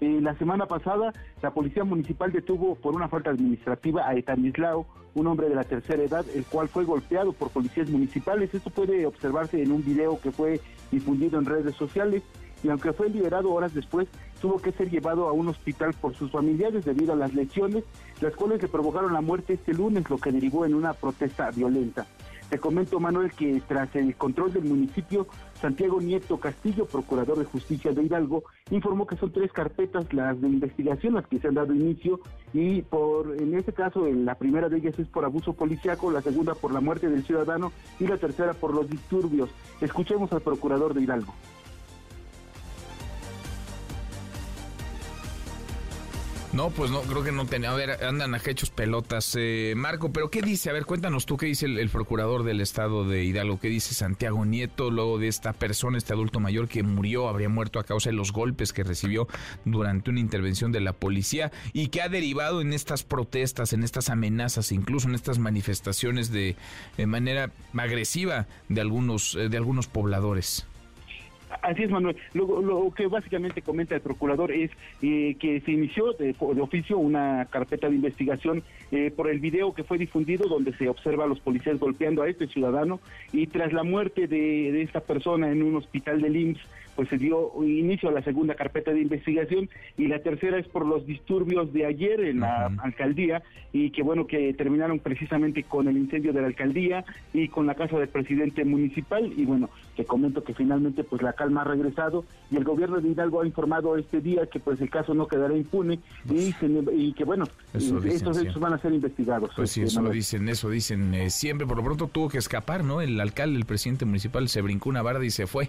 Eh, la semana pasada, la Policía Municipal detuvo por una falta administrativa a Etanislao, un hombre de la tercera edad, el cual fue golpeado por policías municipales. Esto puede observarse en un video que fue difundido en redes sociales y aunque fue liberado horas después, tuvo que ser llevado a un hospital por sus familiares debido a las lesiones, las cuales le provocaron la muerte este lunes, lo que derivó en una protesta violenta. Te comento, Manuel, que tras el control del municipio, Santiago Nieto Castillo, procurador de justicia de Hidalgo, informó que son tres carpetas las de investigación las que se han dado inicio y por en este caso la primera de ellas es por abuso policiaco, la segunda por la muerte del ciudadano y la tercera por los disturbios. Escuchemos al procurador de Hidalgo. No, pues no, creo que no tenía. A ver, andan a hechos pelotas. Eh, Marco, pero ¿qué dice? A ver, cuéntanos tú, ¿qué dice el, procurador del estado de Hidalgo? ¿Qué dice Santiago Nieto luego de esta persona, este adulto mayor que murió, habría muerto a causa de los golpes que recibió durante una intervención de la policía y que ha derivado en estas protestas, en estas amenazas, incluso en estas manifestaciones de, de manera agresiva de algunos, de algunos pobladores? Así es, Manuel. Lo, lo, que básicamente comenta el procurador es eh, que se inició de, oficio una carpeta de investigación eh, por el video que fue difundido donde se observa a los policías golpeando a este ciudadano y tras la muerte de, de esta persona en un hospital del IMSS, pues se dio inicio a la segunda carpeta de investigación y la tercera es por los disturbios de ayer en la uh -huh. alcaldía y que bueno que terminaron precisamente con el incendio de la alcaldía y con la casa del presidente municipal y bueno te comento que finalmente pues la calma ha regresado y el gobierno de Hidalgo ha informado este día que pues el caso no quedará impune y, se, y que bueno eso dicen, estos hechos sí. van a ser investigados. Pues sí, eso lo dicen, eso dicen eh, siempre, por lo pronto tuvo que escapar, ¿no? El alcalde, el presidente municipal se brincó una barda y se fue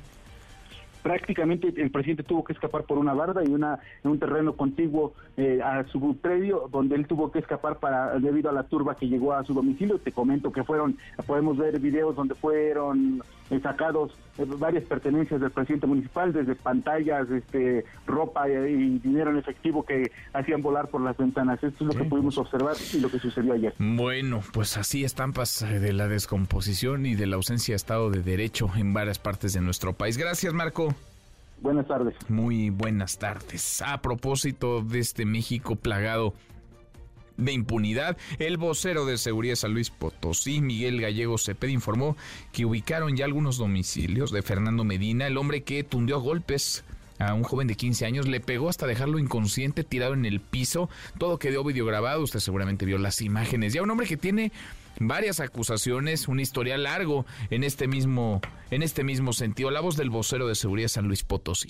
prácticamente el presidente tuvo que escapar por una barda y una un terreno contiguo eh, a su predio donde él tuvo que escapar para debido a la turba que llegó a su domicilio. Te comento que fueron podemos ver videos donde fueron sacados eh, varias pertenencias del presidente municipal desde pantallas este ropa y dinero en efectivo que hacían volar por las ventanas. Esto es lo que pudimos observar y lo que sucedió ayer. Bueno pues así estampas de la descomposición y de la ausencia de estado de derecho en varias partes de nuestro país. Gracias Marco. Buenas tardes. Muy buenas tardes. A propósito de este México plagado de impunidad, el vocero de seguridad de San Luis Potosí, Miguel Gallego Cepeda, informó que ubicaron ya algunos domicilios de Fernando Medina, el hombre que tundió a golpes a un joven de 15 años, le pegó hasta dejarlo inconsciente, tirado en el piso, todo quedó videograbado, usted seguramente vio las imágenes. Ya un hombre que tiene varias acusaciones, un historial largo en este mismo, en este mismo sentido. La voz del vocero de seguridad San Luis Potosí.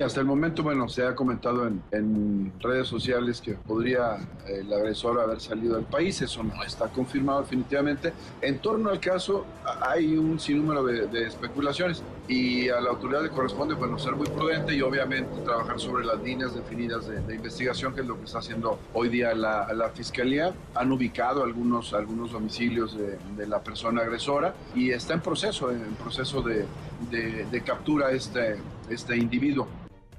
Hasta el momento, bueno, se ha comentado en, en redes sociales que podría eh, el agresor haber salido del país, eso no está confirmado definitivamente. En torno al caso hay un sinnúmero de, de especulaciones y a la autoridad le corresponde, bueno, ser muy prudente y obviamente trabajar sobre las líneas definidas de, de investigación, que es lo que está haciendo hoy día la, la Fiscalía. Han ubicado algunos, algunos domicilios de, de la persona agresora y está en proceso, en proceso de, de captura este, este individuo.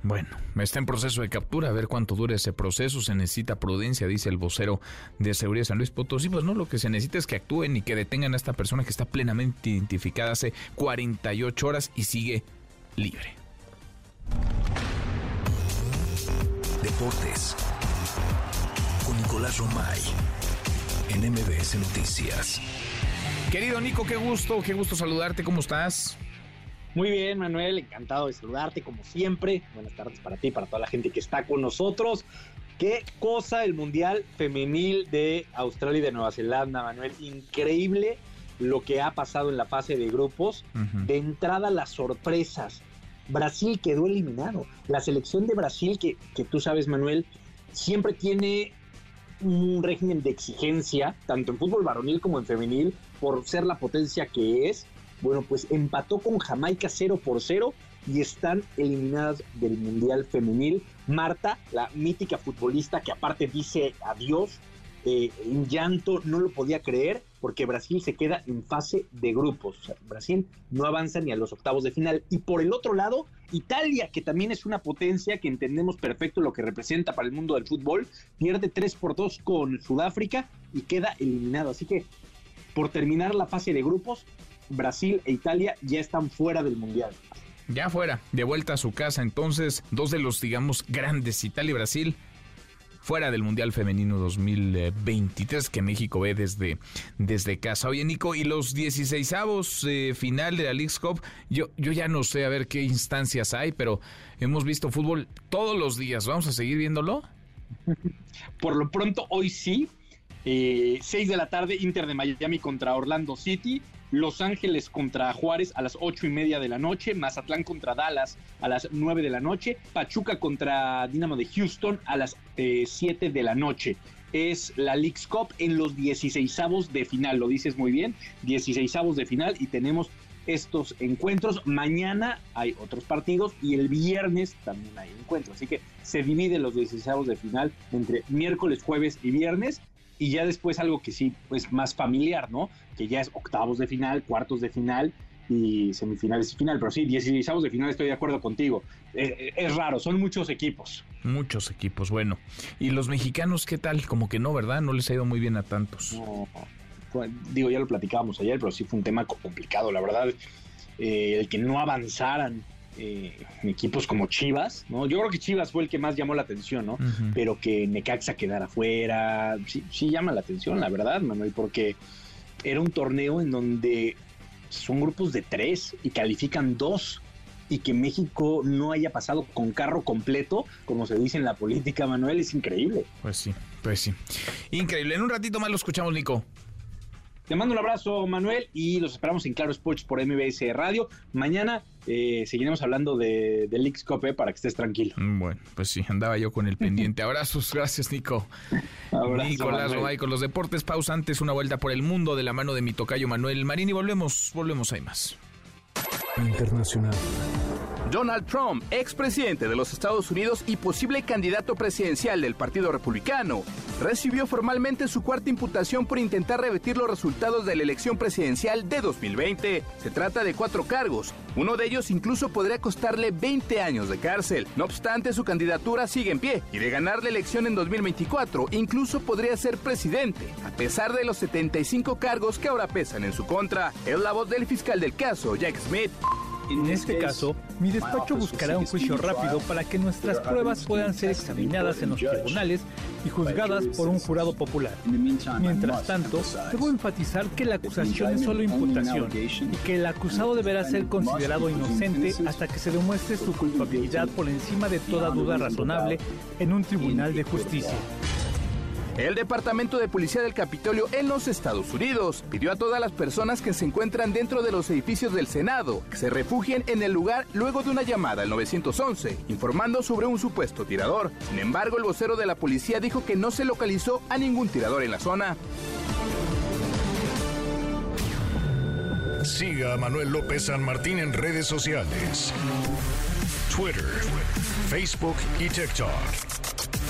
Bueno, está en proceso de captura, a ver cuánto dura ese proceso, se necesita prudencia, dice el vocero de seguridad de San Luis Potosí, pues no, lo que se necesita es que actúen y que detengan a esta persona que está plenamente identificada hace 48 horas y sigue libre. Deportes. Con Nicolás Romay. En MBS Noticias. Querido Nico, qué gusto, qué gusto saludarte, ¿cómo estás? Muy bien, Manuel, encantado de saludarte como siempre. Buenas tardes para ti y para toda la gente que está con nosotros. Qué cosa el Mundial Femenil de Australia y de Nueva Zelanda, Manuel. Increíble lo que ha pasado en la fase de grupos. De entrada, las sorpresas. Brasil quedó eliminado. La selección de Brasil, que, que tú sabes, Manuel, siempre tiene un régimen de exigencia, tanto en fútbol varonil como en femenil, por ser la potencia que es. Bueno, pues empató con Jamaica 0 por 0 y están eliminadas del Mundial Femenil. Marta, la mítica futbolista que aparte dice adiós, eh, en llanto, no lo podía creer porque Brasil se queda en fase de grupos. O sea, Brasil no avanza ni a los octavos de final. Y por el otro lado, Italia, que también es una potencia que entendemos perfecto lo que representa para el mundo del fútbol, pierde 3 por 2 con Sudáfrica y queda eliminado. Así que por terminar la fase de grupos, Brasil e Italia ya están fuera del Mundial. Ya fuera, de vuelta a su casa, entonces, dos de los, digamos, grandes, Italia y Brasil, fuera del Mundial Femenino 2023 que México ve desde, desde casa. Oye, Nico, y los 16 avos eh, final de la League's Cup, yo, yo ya no sé a ver qué instancias hay, pero hemos visto fútbol todos los días. ¿Vamos a seguir viéndolo? Por lo pronto, hoy sí. Eh, 6 de la tarde, Inter de Miami contra Orlando City. Los Ángeles contra Juárez a las ocho y media de la noche, Mazatlán contra Dallas a las 9 de la noche, Pachuca contra Dinamo de Houston a las eh, 7 de la noche. Es la League's Cup en los 16 de final, lo dices muy bien, 16 de final y tenemos estos encuentros. Mañana hay otros partidos y el viernes también hay encuentros. Así que se dividen los 16 de final entre miércoles, jueves y viernes y ya después algo que sí, pues más familiar, ¿no? Que ya es octavos de final, cuartos de final y semifinales y final. Pero sí, 16 de final estoy de acuerdo contigo. Eh, es raro, son muchos equipos. Muchos equipos, bueno. ¿Y los mexicanos qué tal? Como que no, ¿verdad? No les ha ido muy bien a tantos. No, digo, ya lo platicábamos ayer, pero sí fue un tema co- complicado, la verdad. Eh, el que no avanzaran eh, equipos como Chivas, ¿no? Yo creo que Chivas fue el que más llamó la atención, ¿no? Pero que Necaxa quedara fuera, sí, sí llama la atención, la verdad, Manuel, porque era un torneo en donde son grupos de tres y califican dos y que México no haya pasado con carro completo, como se dice en la política, Manuel, es increíble. Pues sí, pues sí. Increíble. En un ratito más lo escuchamos, Nico. Te mando un abrazo, Manuel, y los esperamos en Claro Sports por MBS Radio. Mañana eh, seguiremos hablando de, de Leagues Cup, eh, para que estés tranquilo. Mm, Bueno, pues sí, andaba yo con el pendiente. Abrazos, gracias, Nico. Abrazo, Nicolás. Romay con los deportes. Pausa antes, una vuelta por el mundo de la mano de mi tocayo Manuel Marín y volvemos, volvemos, hay más. Internacional. Donald Trump, expresidente de los Estados Unidos y posible candidato presidencial del Partido Republicano, recibió formalmente su cuarta imputación por intentar revertir los resultados de la elección presidencial de 2020. Se trata de cuatro cargos. Uno de ellos incluso podría costarle 20 años de cárcel. No obstante, su candidatura sigue en pie y de ganar la elección en 2024 incluso podría ser presidente, a pesar de los 75 cargos que ahora pesan en su contra. Es la voz del fiscal del caso, Jack Smith. En este caso, mi despacho buscará un juicio rápido para que nuestras pruebas puedan ser examinadas en los tribunales y juzgadas por un jurado popular. Mientras tanto, debo enfatizar que la acusación es solo imputación y que el acusado deberá ser considerado inocente hasta que se demuestre su culpabilidad por encima de toda duda razonable en un tribunal de justicia. El Departamento de Policía del Capitolio en los Estados Unidos pidió a todas las personas que se encuentran dentro de los edificios del Senado que se refugien en el lugar luego de una llamada al 911, informando sobre un supuesto tirador. Sin embargo, el vocero de la policía dijo que no se localizó a ningún tirador en la zona. Siga a Manuel López San Martín en redes sociales. Twitter, Facebook y TikTok.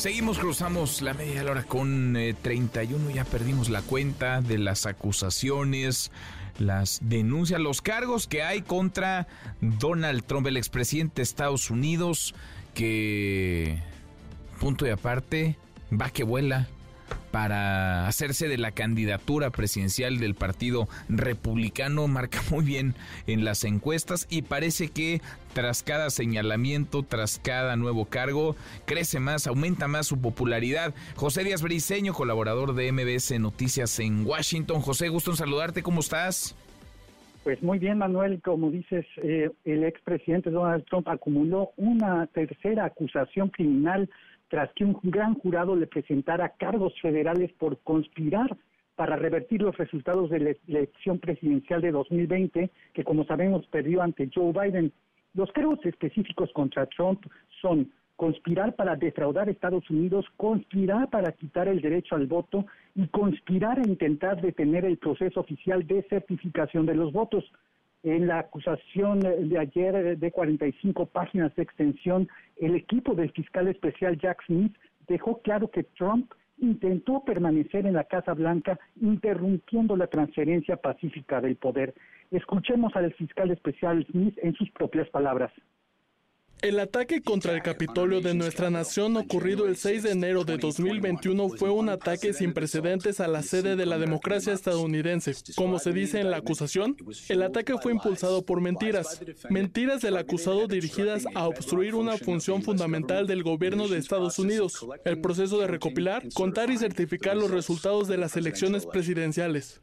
Seguimos, cruzamos la media hora con eh, 31, ya perdimos la cuenta de las acusaciones, las denuncias, los cargos que hay contra Donald Trump, el expresidente de Estados Unidos, que, punto y aparte, va que vuela para hacerse de la candidatura presidencial del Partido Republicano, marca muy bien en las encuestas y parece que tras cada señalamiento, tras cada nuevo cargo, crece más, aumenta más su popularidad. José Díaz Briseño, colaborador de MBS Noticias en Washington. José, gusto en saludarte, ¿cómo estás? Pues muy bien, Manuel, como dices, eh, el expresidente Donald Trump acumuló una tercera acusación criminal tras que un gran jurado le presentara cargos federales por conspirar para revertir los resultados de la elección presidencial de 2020, que como sabemos perdió ante Joe Biden. Los cargos específicos contra Trump son conspirar para defraudar a Estados Unidos, conspirar para quitar el derecho al voto y conspirar a intentar detener el proceso oficial de certificación de los votos. En la acusación de ayer de 45 páginas de extensión, el equipo del fiscal especial Jack Smith dejó claro que Trump intentó permanecer en la Casa Blanca interrumpiendo la transferencia pacífica del poder. Escuchemos al fiscal especial Smith en sus propias palabras. El ataque contra el Capitolio de nuestra nación ocurrido el 6 de enero de 2021 fue un ataque sin precedentes a la sede de la democracia estadounidense. Como se dice en la acusación, el ataque fue impulsado por mentiras. Mentiras del acusado dirigidas a obstruir una función fundamental del gobierno de Estados Unidos, el proceso de recopilar, contar y certificar los resultados de las elecciones presidenciales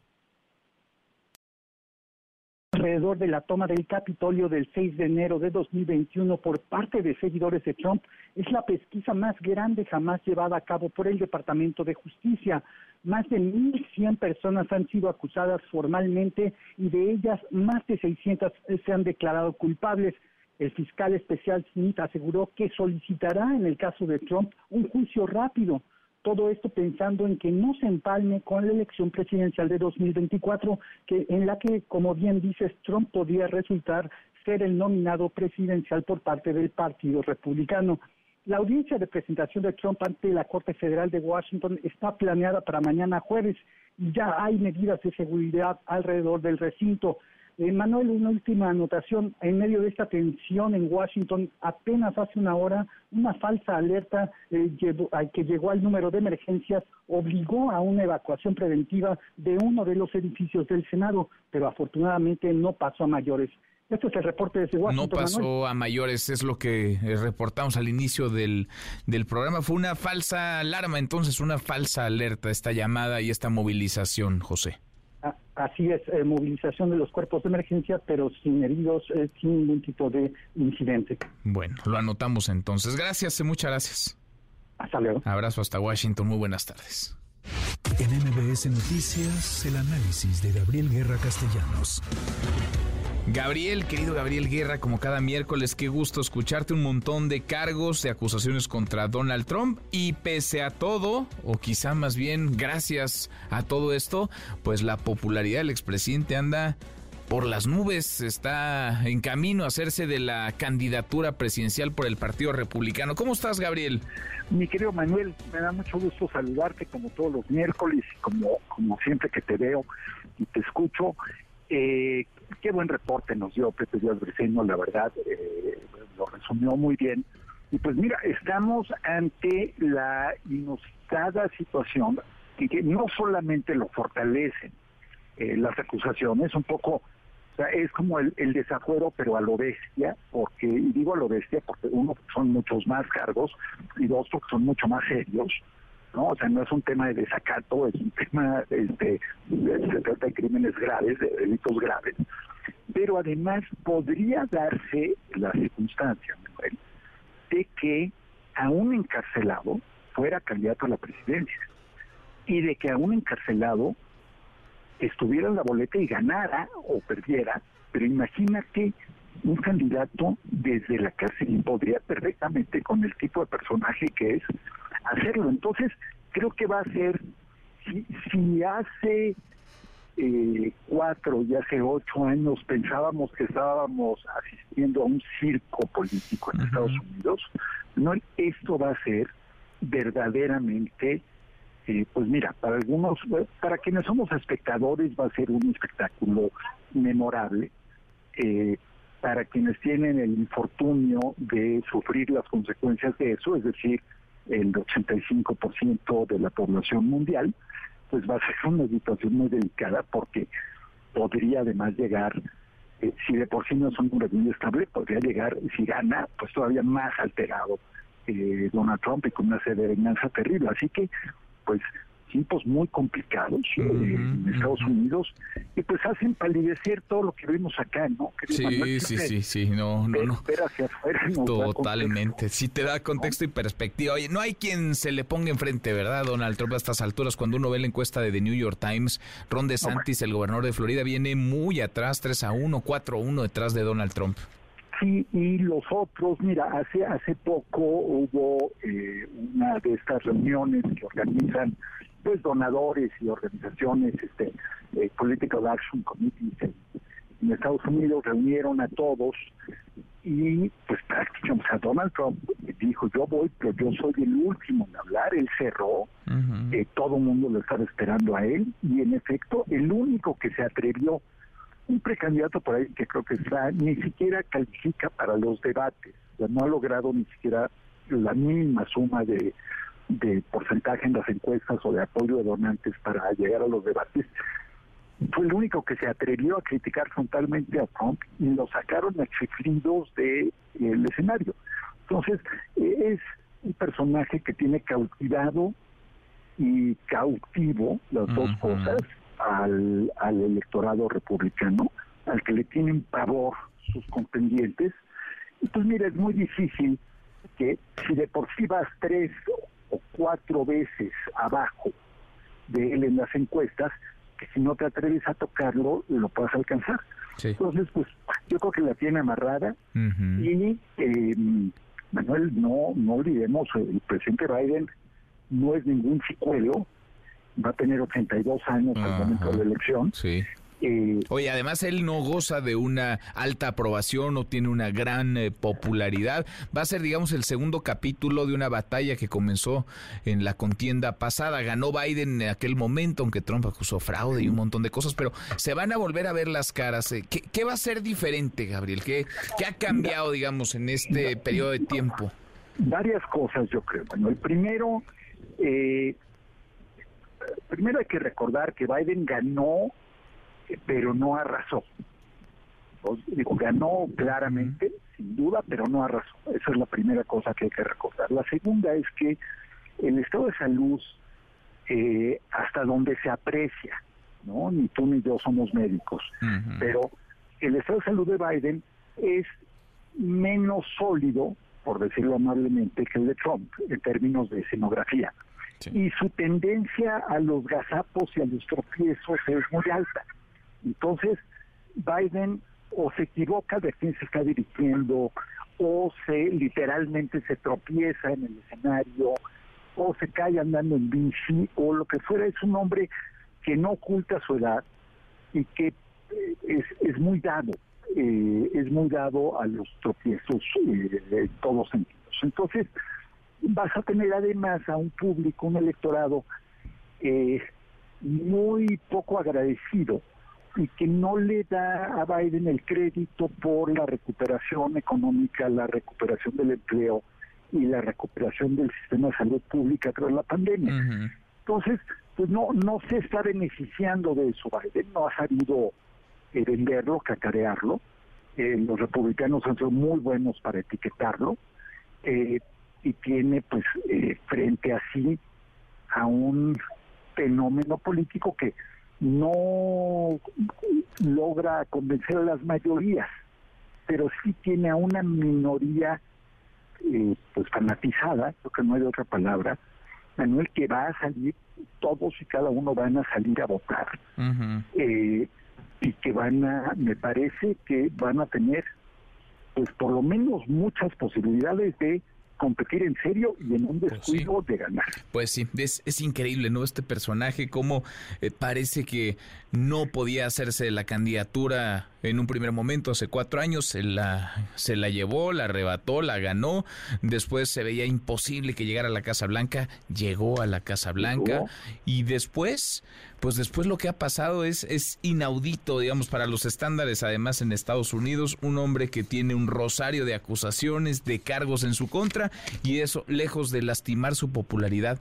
alrededor de la toma del Capitolio del 6 de enero de 2021 por parte de seguidores de Trump es la pesquisa más grande jamás llevada a cabo por el Departamento de Justicia. Más de 1.100 personas han sido acusadas formalmente y de ellas más de 600 se han declarado culpables. El fiscal especial Smith aseguró que solicitará en el caso de Trump un juicio rápido todo esto pensando en que no se empalme con la elección presidencial de 2024, que en la que, como bien dices, Trump podría resultar ser el nominado presidencial por parte del Partido Republicano. La audiencia de presentación de Trump ante la Corte Federal de Washington está planeada para mañana jueves y ya hay medidas de seguridad alrededor del recinto. Eh, Manuel, una última anotación. En medio de esta tensión en Washington, apenas hace una hora, una falsa alerta eh, que llegó al número de emergencias obligó a una evacuación preventiva de uno de los edificios del Senado, pero afortunadamente no pasó a mayores. Este es el reporte desde Washington. No pasó a mayores, es lo que eh, reportamos al inicio del, del programa. Fue una falsa alarma, entonces, una falsa alerta, esta llamada y esta movilización, José. Así es, eh, movilización de los cuerpos de emergencia, pero sin heridos, eh, sin ningún tipo de incidente. Bueno, lo anotamos entonces. Gracias, eh, muchas gracias. Hasta luego. Abrazo hasta Washington, muy buenas tardes. En MBS Noticias, el análisis de Gabriel Guerra Castellanos. Gabriel, querido Gabriel Guerra, como cada miércoles, qué gusto escucharte un montón de cargos, de acusaciones contra Donald Trump y pese a todo, o quizá más bien gracias a todo esto, pues la popularidad del expresidente anda por las nubes, está en camino a hacerse de la candidatura presidencial por el Partido Republicano. ¿Cómo estás, Gabriel? Mi querido Manuel, me da mucho gusto saludarte como todos los miércoles como, como siempre que te veo y te escucho. Eh, qué buen reporte nos dio Pepe Díaz Briceño, la verdad, eh, lo resumió muy bien. Y pues mira, estamos ante la inusitada situación que, que no solamente lo fortalecen eh, las acusaciones, un poco, o sea, es como el, el desafuero, pero a lo bestia, porque, y digo a lo bestia, porque uno, son muchos más cargos, y dos, porque son mucho más serios, ¿no? O sea, no es un tema de desacato, es un tema este, se trata de crímenes graves, de delitos graves, pero además podría darse la circunstancia, Manuel, de que a un encarcelado fuera candidato a la presidencia y de que a un encarcelado estuviera en la boleta y ganara o perdiera, pero imagínate un candidato desde la cárcel podría perfectamente con el tipo de personaje que es hacerlo. Entonces, creo que va a ser, si, si hace eh, cuatro y hace ocho años pensábamos que estábamos asistiendo a un circo político en Estados Unidos, no esto va a ser verdaderamente eh, pues mira, para algunos, para quienes somos espectadores va a ser un espectáculo memorable. Eh, para quienes tienen el infortunio de sufrir las consecuencias de eso, es decir, el 85% de la población mundial, pues va a ser una situación muy delicada porque podría además llegar, eh, si de por sí no es un muy estable, podría llegar, si gana, pues todavía más alterado eh, Donald Trump y con una venganza terrible. Así que pues tiempos muy complicados eh, en Estados Unidos y pues hacen palidecer todo lo que vimos acá, ¿no? Sí, Manuel, sí, sí, sí, no, no, no. hacia afuera Totalmente, sí te da contexto y perspectiva. Oye, no hay quien se le ponga enfrente, ¿verdad, Donald Trump, a estas alturas? Cuando uno ve la encuesta de The New York Times, Ron DeSantis, el gobernador de Florida, viene muy atrás, 3 a 1, 4 a 1 detrás de Donald Trump. Sí, y los otros, mira, hace hace poco hubo eh, una de estas reuniones que organizan pues donadores y organizaciones, este, eh, Political Action Committees en, en Estados Unidos, reunieron a todos y pues prácticamente, o sea, Donald Trump dijo, yo voy, pero yo soy el último en hablar, él cerró, eh, todo el mundo lo estaba esperando a él y en efecto el único que se atrevió un precandidato por ahí que creo que está, ni siquiera califica para los debates, o sea, no ha logrado ni siquiera la mínima suma de, de porcentaje en las encuestas o de apoyo de donantes para llegar a los debates. Fue el único que se atrevió a criticar frontalmente a Trump y lo sacaron a chiflidos del escenario. Entonces, eh, es un personaje que tiene cautivado y cautivo las dos cosas al, al electorado republicano, al que le tienen pavor sus contendientes. Pues mira, es muy difícil que si de por sí vas tres o cuatro veces abajo de él en las encuestas, que si no te atreves a tocarlo, lo puedas alcanzar. Entonces, pues yo creo que la tiene amarrada y eh, Manuel, no, no olvidemos, el presidente Biden no es ningún chicuelo, va a tener 82 años al momento de la elección. Sí. Eh, Oye, además él no goza de una alta aprobación o tiene una gran eh, popularidad. Va a ser, digamos, el segundo capítulo de una batalla que comenzó en la contienda pasada. Ganó Biden en aquel momento, aunque Trump acusó fraude y un montón de cosas, pero se van a volver a ver las caras. Eh, ¿Qué, qué va a ser diferente, Gabriel? ¿Qué, qué ha cambiado, digamos, en este periodo de tiempo? varias cosas, yo creo. Bueno, el primero, eh, primero hay que recordar que Biden ganó, pero no arrasó. O- digo, ganó claramente, sin duda, pero no arrasó. Esa es la primera cosa que hay que recordar. La segunda es que el estado de salud, eh, hasta donde se aprecia, ¿no? Ni tú ni yo somos médicos, pero el estado de salud de Biden es menos sólido, por decirlo amablemente, que el de Trump en términos de escenografía. Y su tendencia a los gazapos y a los tropiezos es muy alta. Entonces, Biden o se equivoca de quién se está dirigiendo, o se literalmente se tropieza en el escenario, o se cae andando en bici, o lo que fuera. Es un hombre que no oculta su edad y que es, es muy dado, eh, es muy dado a los tropiezos eh, en todos sentidos. Entonces, vas a tener además a un público, un electorado eh, muy poco agradecido y que no le da a Biden el crédito por la recuperación económica, la recuperación del empleo y la recuperación del sistema de salud pública tras la pandemia. Entonces, pues no, no se está beneficiando de eso Biden, no ha sabido eh, venderlo, cacarearlo. Eh, los republicanos han sido muy buenos para etiquetarlo eh, y tiene pues eh, frente a sí a un fenómeno político que no logra convencer a las mayorías, pero sí tiene a una minoría eh, pues fanatizada, creo que no hay otra palabra, Manuel, que va a salir, todos y cada uno van a salir a votar. Eh, y que van a, me parece que van a tener, pues por lo menos muchas posibilidades de competir en serio y en un descuido de ganar. Pues sí, es, es increíble, ¿no? Este personaje, cómo eh, parece que no podía hacerse la candidatura en un primer momento, hace cuatro años, se la, se la llevó, la arrebató, la ganó, después se veía imposible que llegara a la Casa Blanca, llegó a la Casa Blanca. Y después, pues después lo que ha pasado es, es inaudito, digamos, para los estándares, además en Estados Unidos, un hombre que tiene un rosario de acusaciones, de cargos en su contra y eso, lejos de lastimar su popularidad,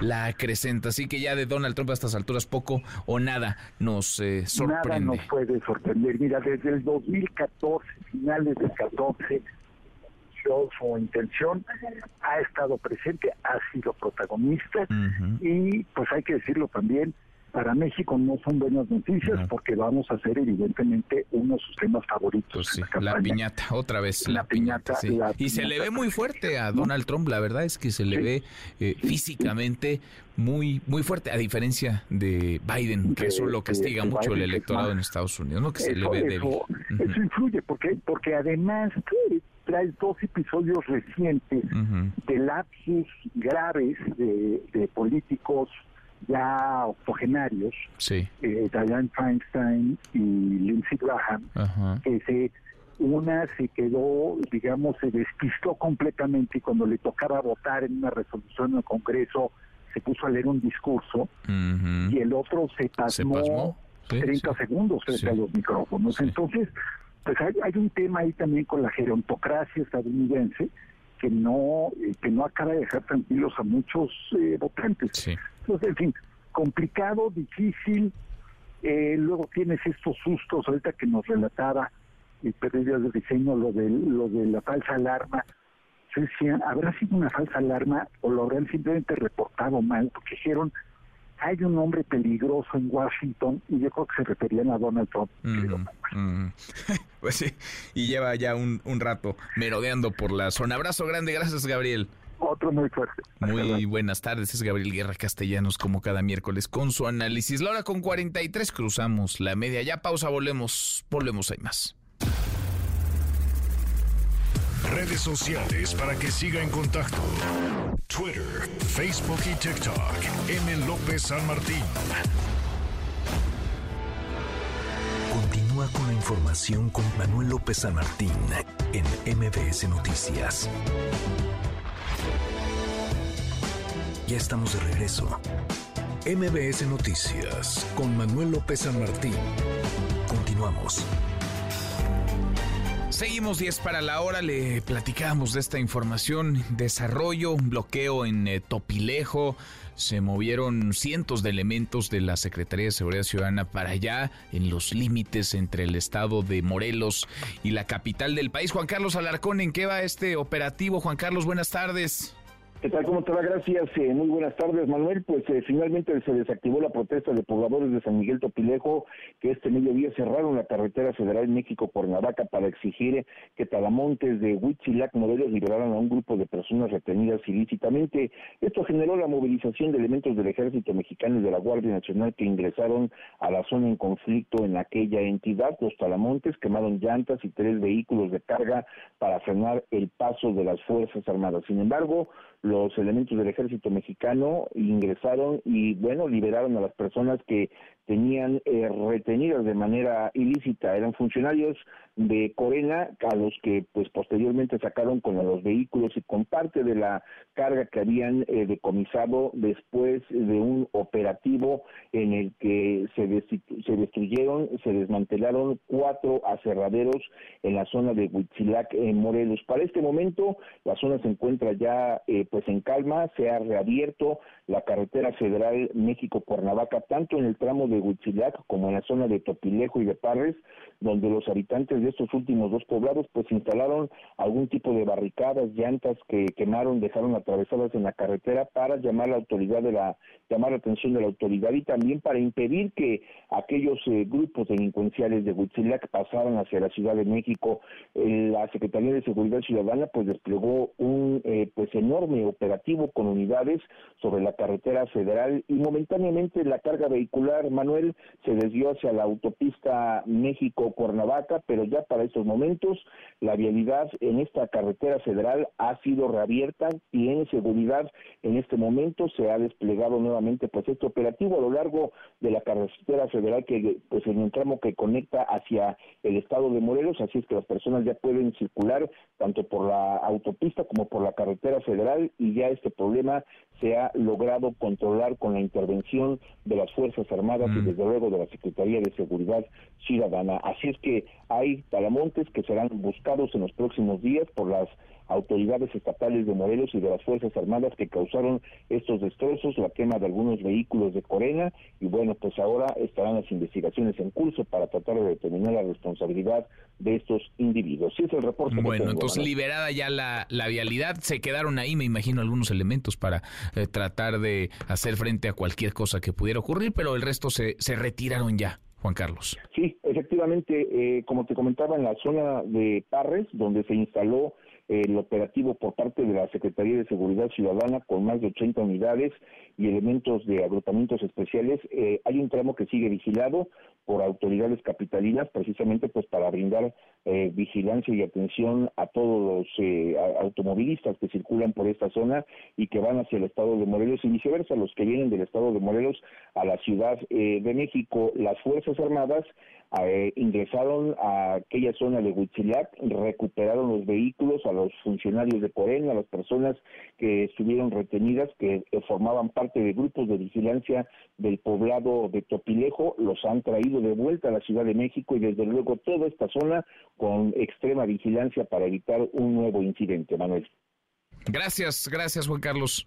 la acrecenta. Así que ya de Donald Trump a estas alturas poco o nada nos eh, sorprende. Nada nos puede sorprender. Mira, desde el 2014, finales del 14, su intención ha estado presente, ha sido protagonista y pues hay que decirlo también, para México no son buenas noticias porque vamos a ser evidentemente uno de sus temas favoritos. Pues sí, en la, piñata, otra vez. La piñata, sí. la y se le ve muy fuerte a Donald Trump, la verdad es que se le ve eh, físicamente muy muy fuerte, a diferencia de Biden, que eso lo castiga mucho el Biden, es electorado en Estados Unidos, ¿no? Que se le Eso, ve débil. eso, eso influye porque porque además trae dos episodios recientes de lapsus graves de, de políticos ya octogenarios, Sí. eh, Dianne Feinstein y Lindsey Graham, Ajá. que se una se quedó, digamos, se despistó completamente y cuando le tocaba votar en una resolución en el Congreso se puso a leer un discurso y el otro se pasmó, pasmó, sí, 30 sí. segundos frente Sí. a los micrófonos. Entonces, pues hay, hay un tema ahí también con la gerontocracia estadounidense que no eh, que no acaba de dejar tranquilos a muchos eh, votantes. Entonces, en fin, complicado, difícil. eh, luego tienes estos sustos ahorita que nos relataba el periodista de diseño lo de lo de la falsa alarma. Yo decía, ¿habrá sido una falsa alarma o lo habrán simplemente reportado mal? Porque dijeron, hay un hombre peligroso en Washington y yo creo que se referían a Donald Trump. Pues sí, y lleva ya un, un rato merodeando por la zona. Abrazo grande, gracias Gabriel. Otro muy fuerte. Muy buenas tardes, es Gabriel Guerra Castellanos como cada miércoles con su análisis. La hora con 43 cruzamos la media. Ya pausa, volvemos, volvemos, hay más. Redes sociales para que siga en contacto: Twitter, Facebook y TikTok. M. López San Martín. Continúa con la información con Manuel López San Martín en MBS Noticias. Ya estamos de regreso. MBS Noticias con Manuel López San Martín. Continuamos. Seguimos 10 para la hora, le platicamos de esta información, desarrollo, bloqueo en eh, Topilejo, se movieron cientos de elementos de la Secretaría de Seguridad Ciudadana para allá, en los límites entre el estado de Morelos y la capital del país. Juan Carlos Alarcón, ¿en qué va este operativo? Juan Carlos, buenas tardes. ¿Qué tal? ¿Cómo te va? Gracias. eh, muy buenas tardes, Manuel. Pues eh, finalmente se desactivó la protesta de pobladores de San Miguel Topilejo que este mediodía cerraron la carretera federal México-Cuernavaca para exigir que Talamontes de Huitzilac, Morelos, liberaran a un grupo de personas retenidas ilícitamente. Esto generó la movilización de elementos del Ejército Mexicano y de la Guardia Nacional que ingresaron a la zona en conflicto en aquella entidad. Los Talamontes quemaron llantas y tres vehículos de carga para frenar el paso de las Fuerzas Armadas. Sin embargo, los elementos del ejército mexicano ingresaron y bueno liberaron a las personas que tenían eh, retenidas de manera ilícita. Eran funcionarios de Corena a los que pues posteriormente sacaron con los vehículos y con parte de la carga que habían eh, decomisado después de un operativo en el que se, se destruyeron, se desmantelaron cuatro aserraderos en la zona de Huitzilac, en Morelos. Para este momento la zona se encuentra ya eh, pues en calma, se ha reabierto la carretera federal México-Cuernavaca, tanto en el tramo de Huitzilac como en la zona de Topilejo y de Parres, donde los habitantes de estos últimos dos poblados pues instalaron algún tipo de barricadas, llantas que quemaron, dejaron atravesadas en la carretera para llamar la autoridad de la llamar la atención de la autoridad y también para impedir que aquellos eh, grupos delincuenciales de Huitzilac pasaran hacia la Ciudad de México. la Secretaría de Seguridad Ciudadana pues desplegó un eh, pues enorme operativo con unidades sobre la carretera federal y momentáneamente la carga vehicular Manuel se desvió hacia la autopista México-Cuernavaca, pero ya para estos momentos la vialidad en esta carretera federal ha sido reabierta, tiene seguridad en este momento, se ha desplegado nuevamente pues este operativo a lo largo de la carretera federal que pues en un tramo que conecta hacia el estado de Morelos, así es que las personas ya pueden circular tanto por la autopista como por la carretera federal y ya este problema se ha logrado controlar con la intervención de las Fuerzas Armadas y mm. desde luego de la Secretaría de Seguridad Ciudadana. Así es que hay talamontes que serán buscados en los próximos días por las autoridades estatales de Morelos y de las Fuerzas Armadas que causaron estos destrozos, la quema de algunos vehículos de Corena y bueno, pues ahora estarán las investigaciones en curso para tratar de determinar la responsabilidad de estos individuos. Sí es el reporte. Bueno, entonces liberada ya la, la, vialidad, se quedaron ahí, me imagino, algunos elementos para eh, tratar de hacer frente a cualquier cosa que pudiera ocurrir, pero el resto se, se retiraron ya. Juan Carlos. Sí, efectivamente, eh, como te comentaba, en la zona de Parres, donde se instaló el operativo por parte de la Secretaría de Seguridad Ciudadana con más de 80 unidades y elementos de agrupamientos especiales. Eh, hay un tramo que sigue vigilado por autoridades capitalinas precisamente pues para brindar eh, vigilancia y atención a todos los eh, automovilistas que circulan por esta zona y que van hacia el estado de Morelos y viceversa, los que vienen del estado de Morelos a la Ciudad de México. Las Fuerzas Armadas eh, ingresaron a aquella zona de Huitzilac, recuperaron los vehículos a los funcionarios de Corena, a las personas que estuvieron retenidas, que eh, formaban parte de grupos de vigilancia del poblado de Topilejo, los han traído de vuelta a la Ciudad de México y desde luego toda esta zona con extrema vigilancia para evitar un nuevo incidente, Manuel. Gracias, gracias Juan Carlos.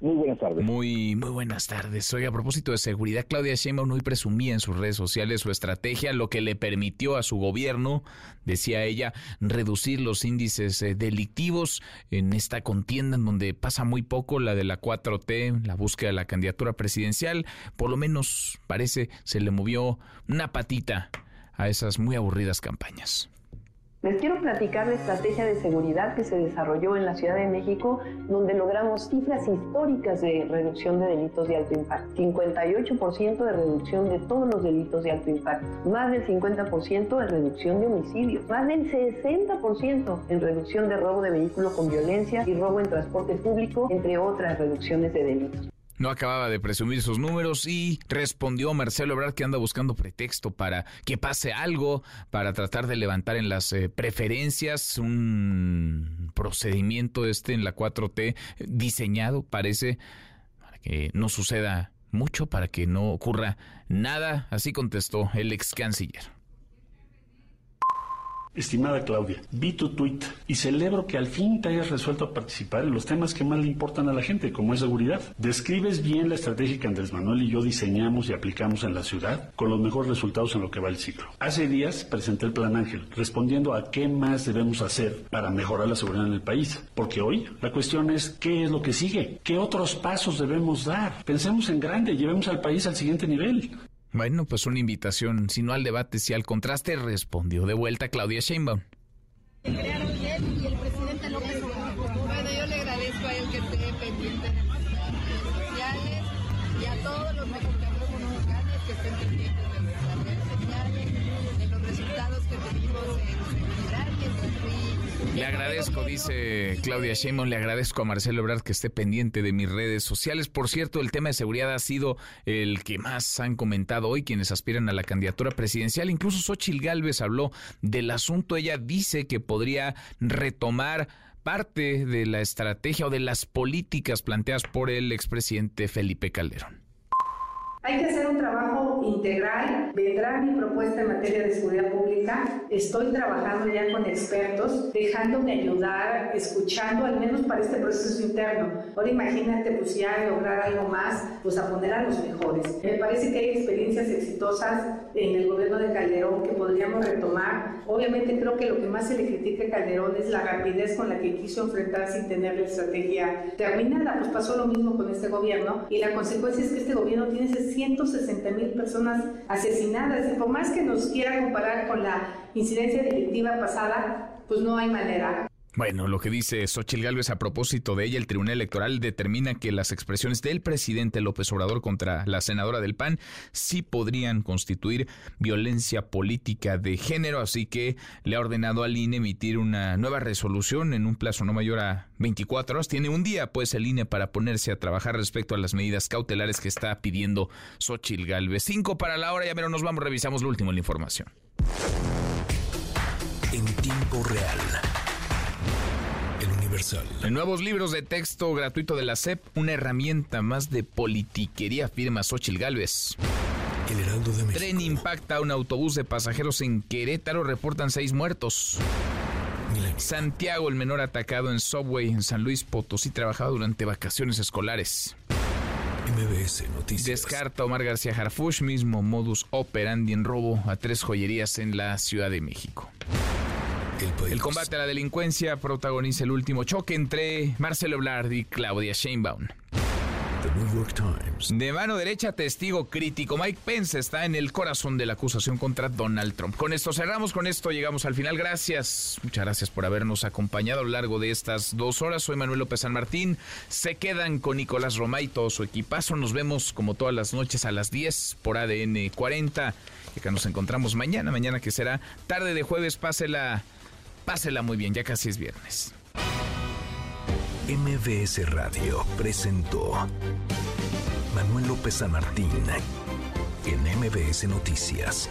Muy buenas tardes. Muy, muy buenas tardes. Hoy a propósito de seguridad, Claudia Sheinbaum hoy presumía en sus redes sociales su estrategia, lo que le permitió a su gobierno, decía ella, reducir los índices eh, delictivos en esta contienda en donde pasa muy poco, la de la 4T, la búsqueda de la candidatura presidencial, por lo menos parece se le movió una patita a esas muy aburridas campañas. Les quiero platicar la estrategia de seguridad que se desarrolló en la Ciudad de México, donde logramos cifras históricas de reducción de delitos de alto impacto. 58% de reducción de todos los delitos de alto impacto, más del 50% de reducción de homicidios, más del 60% en reducción de robo de vehículo con violencia y robo en transporte público, entre otras reducciones de delitos no acababa de presumir sus números y respondió Marcelo Ebrard que anda buscando pretexto para que pase algo, para tratar de levantar en las eh, preferencias un procedimiento este en la 4T diseñado, parece, para que no suceda mucho, para que no ocurra nada. Así contestó el ex canciller. Estimada Claudia, vi tu tweet y celebro que al fin te hayas resuelto a participar en los temas que más le importan a la gente, como es seguridad. Describes bien la estrategia que Andrés Manuel y yo diseñamos y aplicamos en la ciudad, con los mejores resultados en lo que va el ciclo. Hace días presenté el Plan Ángel, respondiendo a qué más debemos hacer para mejorar la seguridad en el país. Porque hoy la cuestión es qué es lo que sigue, qué otros pasos debemos dar. Pensemos en grande, llevemos al país al siguiente nivel. Bueno, pues una invitación, si no al debate, si al contraste, respondió de vuelta Claudia Sheinbaum. Le agradezco, dice Claudia Sheinbaum, le agradezco a Marcelo Ebrard que esté pendiente de mis redes sociales. Por cierto, el tema de seguridad ha sido el que más han comentado hoy quienes aspiran a la candidatura presidencial. Incluso Xochil Gálvez habló del asunto. Ella dice que podría retomar parte de la estrategia o de las políticas planteadas por el expresidente Felipe Calderón. Hay que hacer un trabajo integral. Vendrá mi propuesta en materia de seguridad pública. Estoy trabajando ya con expertos, dejándome ayudar, escuchando, al menos para este proceso interno. Ahora imagínate, pues ya lograr algo más, pues a poner a los mejores. Me parece que hay experiencias exitosas en el gobierno de Calderón que podríamos retomar. Obviamente creo que lo que más se le critica a Calderón es la rapidez con la que quiso enfrentar sin tener la estrategia terminada. Pues pasó lo mismo con este gobierno y la consecuencia es que este gobierno tiene ese 160 mil personas asesinadas. Y por más que nos quiera comparar con la incidencia delictiva pasada, pues no hay manera. Bueno, lo que dice Xochitl Gálvez a propósito de ella, el Tribunal Electoral determina que las expresiones del presidente López Obrador contra la senadora del PAN sí podrían constituir violencia política de género, así que le ha ordenado al INE emitir una nueva resolución en un plazo no mayor a 24 horas. Tiene un día, pues, el INE para ponerse a trabajar respecto a las medidas cautelares que está pidiendo Xochitl Gálvez. Cinco para la hora, ya pero nos vamos, revisamos lo último en la información. En tiempo real. En nuevos libros de texto gratuito de la SEP, una herramienta más de politiquería, firma Xochil Gálvez. El Heraldo de México. Tren impacta a un autobús de pasajeros en Querétaro, reportan seis muertos. Santiago, el menor atacado en Subway en San Luis Potosí, trabajaba durante vacaciones escolares. MBS Noticias. Descarta Omar García Harfush, mismo modus operandi en robo a tres joyerías en la Ciudad de México. El, combate a la delincuencia protagoniza el último choque entre Marcelo Ebrard y Claudia Sheinbaum. De mano derecha, testigo crítico. Mike Pence está en el corazón de la acusación contra Donald Trump. Con esto cerramos, con esto llegamos al final. Gracias, muchas gracias por habernos acompañado a lo largo de estas dos horas. Soy Manuel López San Martín. Se quedan con Nicolás Roma y todo su equipazo. Nos vemos como todas las noches a las 10 por ADN 40. Y acá nos encontramos mañana, mañana que será tarde de jueves. Pásela Pásela muy bien, ya casi es viernes. MBS Radio presentó Manuel López San Martín en MBS Noticias.